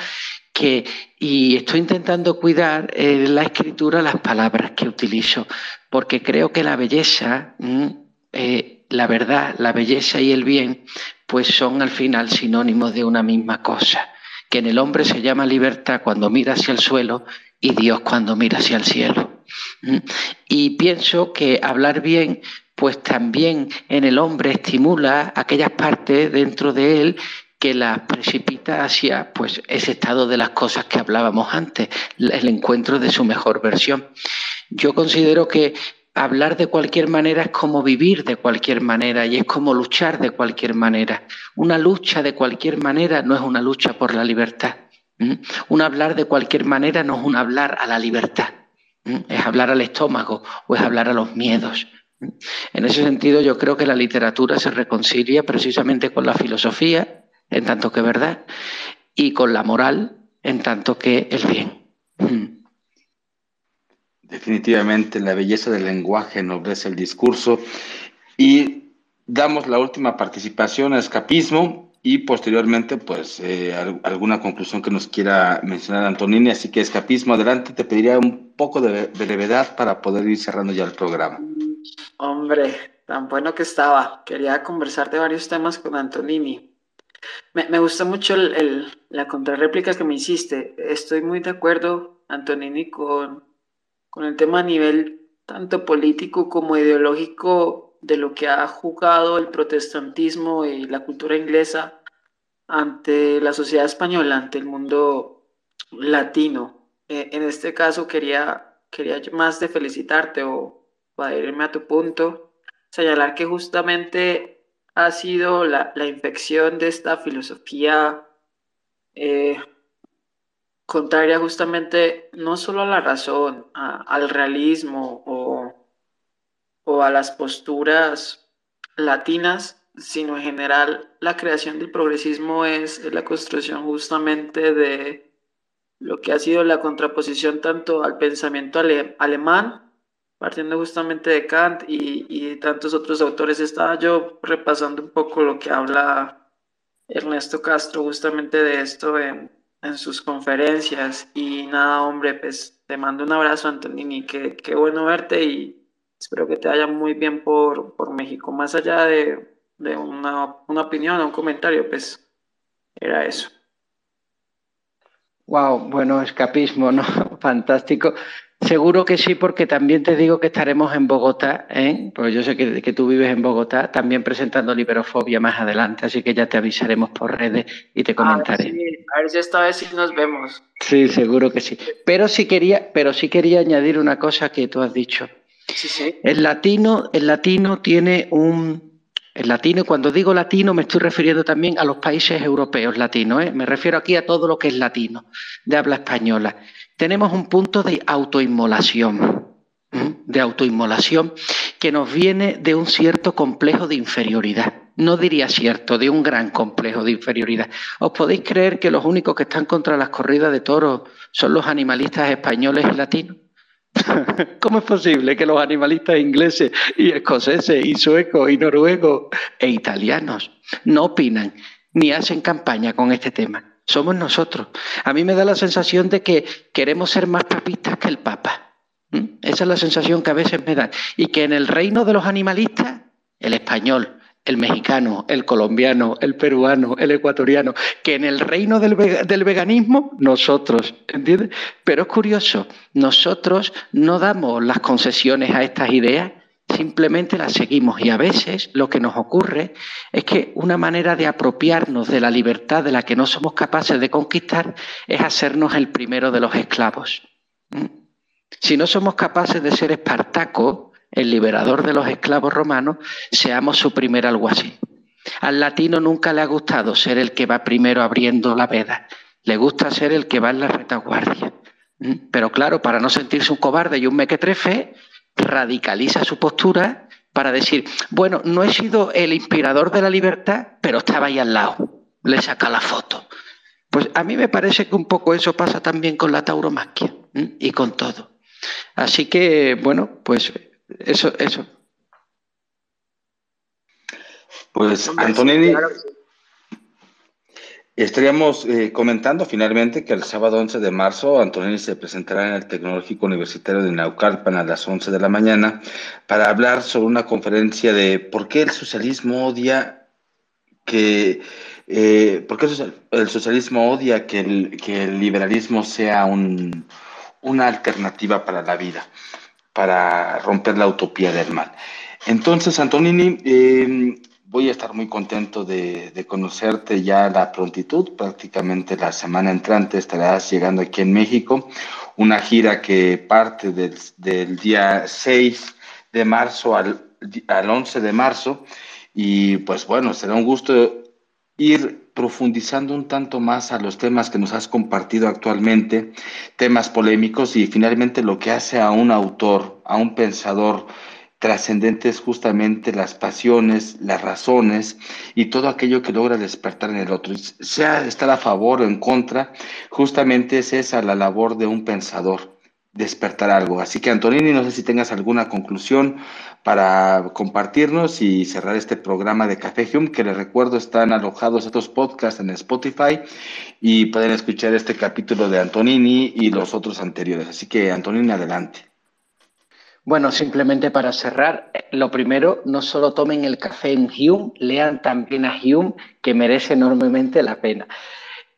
que, y estoy intentando cuidar eh, la escritura las palabras que utilizo, porque creo que la belleza, mm, eh, la verdad, la belleza y el bien pues son al final sinónimos de una misma cosa, que en el hombre se llama libertad cuando mira hacia el suelo y Dios cuando mira hacia el cielo. ¿Mm? Y pienso que hablar bien, pues también en el hombre estimula aquellas partes dentro de él que las precipita hacia pues, ese estado de las cosas que hablábamos antes, el encuentro de su mejor versión. Yo considero que hablar de cualquier manera es como vivir de cualquier manera y es como luchar de cualquier manera. Una lucha de cualquier manera no es una lucha por la libertad. Un hablar de cualquier manera no es un hablar a la libertad. Es hablar al estómago o es hablar a los miedos. En ese sentido, yo creo que la literatura se reconcilia precisamente con la filosofía, en tanto que verdad, y con la moral, en tanto que el bien. Definitivamente la belleza del lenguaje ennoblece el discurso y damos la última participación a escapismo y posteriormente pues eh, alguna conclusión que nos quiera mencionar Antonini. Así que escapismo, adelante, te pediría un poco de brevedad para poder ir cerrando ya el programa. Hombre, tan bueno que estaba. Quería conversar de varios temas con Antonini. Me, me gustó mucho la contrarréplica que me hiciste. Estoy muy de acuerdo, Antonini, con con el tema a nivel tanto político como ideológico de lo que ha jugado el protestantismo y la cultura inglesa ante la sociedad española, ante el mundo latino. Eh, en este caso quería, quería más de felicitarte o para irme a tu punto, señalar que justamente ha sido la, infección de esta filosofía eh, contraria justamente no solo a la razón, al realismo o, o a las posturas latinas, sino en general la creación del progresismo es, la construcción justamente de lo que ha sido la contraposición tanto al pensamiento alemán, partiendo justamente de Kant y, y tantos otros autores. Estaba yo repasando un poco lo que habla Ernesto Castro justamente de esto en en sus conferencias. Y nada, hombre, pues te mando un abrazo, Antonini. Qué, qué bueno verte y espero que te vaya muy bien por, por México. Más allá de, de una, una opinión o un comentario, pues era eso. Wow, bueno, escapismo, ¿no? Fantástico. Seguro que sí, porque también te digo que estaremos en Bogotá, ¿eh? pues yo sé que, que, tú vives en Bogotá, también presentando Liberofobia más adelante, así que ya te avisaremos por redes y te comentaré. A ver si, esta vez sí nos vemos. Sí, seguro que sí. Pero sí quería, pero sí quería añadir una cosa que tú has dicho. Sí, sí. El latino, el latino tiene un, el latino, cuando digo latino me estoy refiriendo también a los países europeos latinos, ¿eh? me refiero aquí a todo lo que es latino, de habla española tenemos un punto de autoinmolación, de autoinmolación que nos viene de un cierto complejo de inferioridad. No diría cierto, de un gran complejo de inferioridad. ¿Os podéis creer que los únicos que están contra las corridas de toros son los animalistas españoles y latinos? ¿Cómo es posible que los animalistas ingleses y escoceses y suecos y noruegos e italianos no opinan ni hacen campaña con este tema? Somos nosotros. A mí me da la sensación de que queremos ser más papistas que el Papa. Esa es la sensación que a veces me da. Y que en el reino de los animalistas, el español, el mexicano, el colombiano, el peruano, el ecuatoriano, que en el reino del, del, veganismo, nosotros, ¿entiendes? Pero es curioso, nosotros no damos las concesiones a estas ideas simplemente la seguimos y a veces lo que nos ocurre es que una manera de apropiarnos de la libertad de la que no somos capaces de conquistar es hacernos el primero de los esclavos. ¿Mm? Si no somos capaces de ser Espartaco, el liberador de los esclavos romanos, seamos su primer alguacil. Al latino nunca le ha gustado ser el que va primero abriendo la veda, le gusta ser el que va en la retaguardia. ¿Mm? Pero claro, para no sentirse un cobarde y un mequetrefe, radicaliza su postura para decir, bueno, no he sido el inspirador de la libertad, pero estaba ahí al lado, le saca la foto. Pues a mí me parece que un poco eso pasa también con la tauromaquia y con todo. Así que, bueno, pues eso, eso. Pues Antonini, estaríamos eh, comentando finalmente que el sábado 11 de marzo Antonini se presentará en el Tecnológico Universitario de Naucalpan a las 11 de la mañana para hablar sobre una conferencia de por qué el socialismo odia que eh, el socialismo odia que el, que el liberalismo sea un, una alternativa para la vida para romper la utopía del mal. Entonces, Antonini, eh, voy a estar muy contento de, conocerte ya la prontitud. Prácticamente la semana entrante estarás llegando aquí en México. Una gira que parte del, día 6 de marzo al, al 11 de marzo. Y pues bueno, será un gusto ir profundizando un tanto más a los temas que nos has compartido actualmente, temas polémicos y finalmente lo que hace a un autor, a un pensador trascendente es justamente las pasiones, las razones y todo aquello que logra despertar en el otro. Sea estar a favor o en contra, justamente es esa la labor de un pensador despertar algo. Así que Antonini, no sé si tengas alguna conclusión para compartirnos y cerrar este programa de Café Hume, que les recuerdo están alojados estos podcasts en Spotify y pueden escuchar este capítulo de Antonini y los otros anteriores. Así que Antonini, adelante. Bueno, simplemente para cerrar, lo primero, no solo tomen el café en Hume, lean también a Hume, que merece enormemente la pena.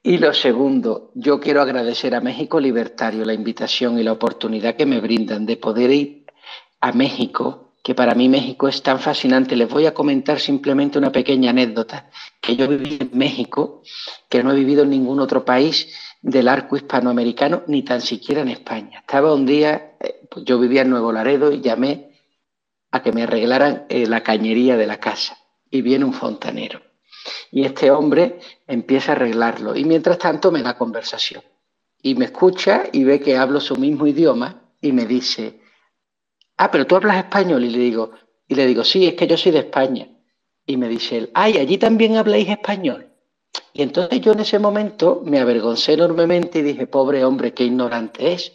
Y lo segundo, yo quiero agradecer a México Libertario la invitación y la oportunidad que me brindan de poder ir a México, que para mí México es tan fascinante. Les voy a comentar simplemente una pequeña anécdota, que yo viví en México, que no he vivido en ningún otro país del arco hispanoamericano, ni tan siquiera en España. Estaba un día, eh, pues yo vivía en Nuevo Laredo y llamé a que me arreglaran eh, la cañería de la casa. Y viene un fontanero y este hombre empieza a arreglarlo. Y mientras tanto me da conversación. Y me escucha y ve que hablo su mismo idioma y me dice, ah, pero tú hablas español. Y le digo, y le digo, sí, es que yo soy de España. Y me dice él, ay, allí también habláis español. Y entonces yo en ese momento me avergoncé enormemente y dije, pobre hombre, qué ignorante es.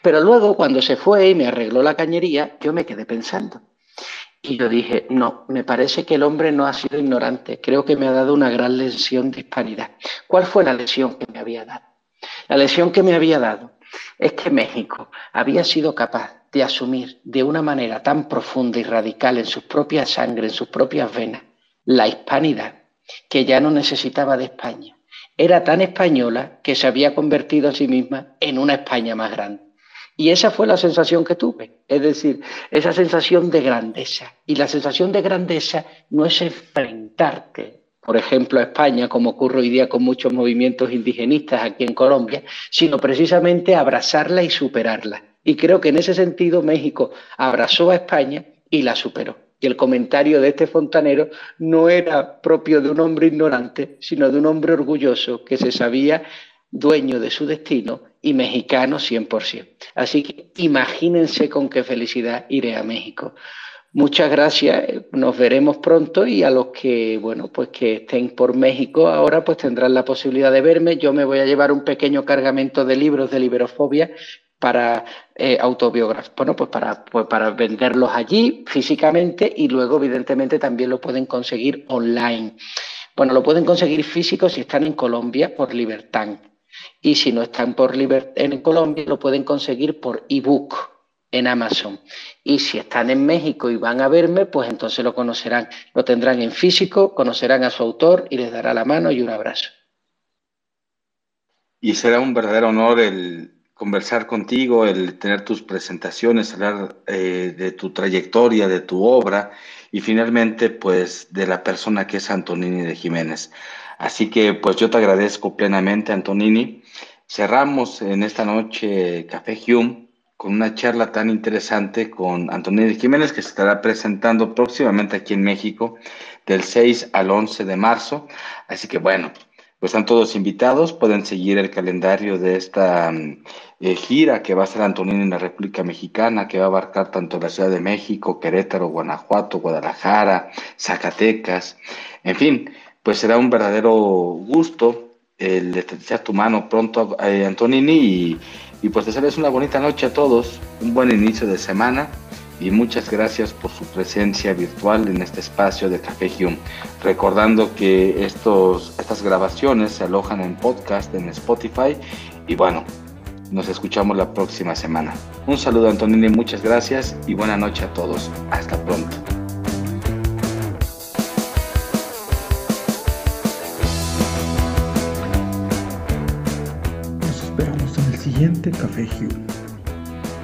Pero luego cuando se fue y me arregló la cañería, yo me quedé pensando. Y yo dije, no, me parece que el hombre no ha sido ignorante, creo que me ha dado una gran lección de hispanidad. ¿Cuál fue la lección que me había dado? La lección que me había dado es que México había sido capaz de asumir de una manera tan profunda y radical en su propia sangre, en sus propias venas, la hispanidad, que ya no necesitaba de España. Era tan española que se había convertido a sí misma en una España más grande. Y esa fue la sensación que tuve, es decir, esa sensación de grandeza. Y la sensación de grandeza no es enfrentarte, por ejemplo, a España, como ocurre hoy día con muchos movimientos indigenistas aquí en Colombia, sino precisamente abrazarla y superarla. Y creo que en ese sentido México abrazó a España y la superó. Y el comentario de este fontanero no era propio de un hombre ignorante, sino de un hombre orgulloso que se sabía dueño de su destino y mexicano 100%. Así que imagínense con qué felicidad iré a México. Muchas gracias, nos veremos pronto y a los que, bueno, pues que estén por México ahora, pues tendrán la posibilidad de verme. Yo me voy a llevar un pequeño cargamento de libros de liberofobia para eh, bueno, pues para, pues para venderlos allí físicamente y luego, evidentemente, también lo pueden conseguir online. Bueno, lo pueden conseguir físico si están en Colombia por Libertad y si no están por en Colombia, lo pueden conseguir por ebook en Amazon. Y si están en México y van a verme, pues entonces lo conocerán, lo tendrán en físico, conocerán a su autor y les dará la mano y un abrazo. Y será un verdadero honor el conversar contigo, el tener tus presentaciones, hablar eh, de tu trayectoria, de tu obra y finalmente pues de la persona que es Antonini de Jiménez. Así que pues yo te agradezco plenamente, Antonini. Cerramos en esta noche Café Hume con una charla tan interesante con Antonio Jiménez que se estará presentando próximamente aquí en México del 6 al 11 de marzo. Así que bueno, pues están todos invitados, pueden seguir el calendario de esta mm, eh, gira que va a ser Antonino en la República Mexicana, que va a abarcar tanto la Ciudad de México, Querétaro, Guanajuato, Guadalajara, Zacatecas, en fin, pues será un verdadero gusto el de tu mano pronto, eh, Antonini, y, y pues desearles una bonita noche a todos, un buen inicio de semana y muchas gracias por su presencia virtual en este espacio de Café Hume. Recordando que estos, estas grabaciones se alojan en podcast en Spotify y bueno, nos escuchamos la próxima semana. Un saludo Antonini, muchas gracias y buena noche a todos. Hasta pronto. Nos esperamos en el siguiente Café Hume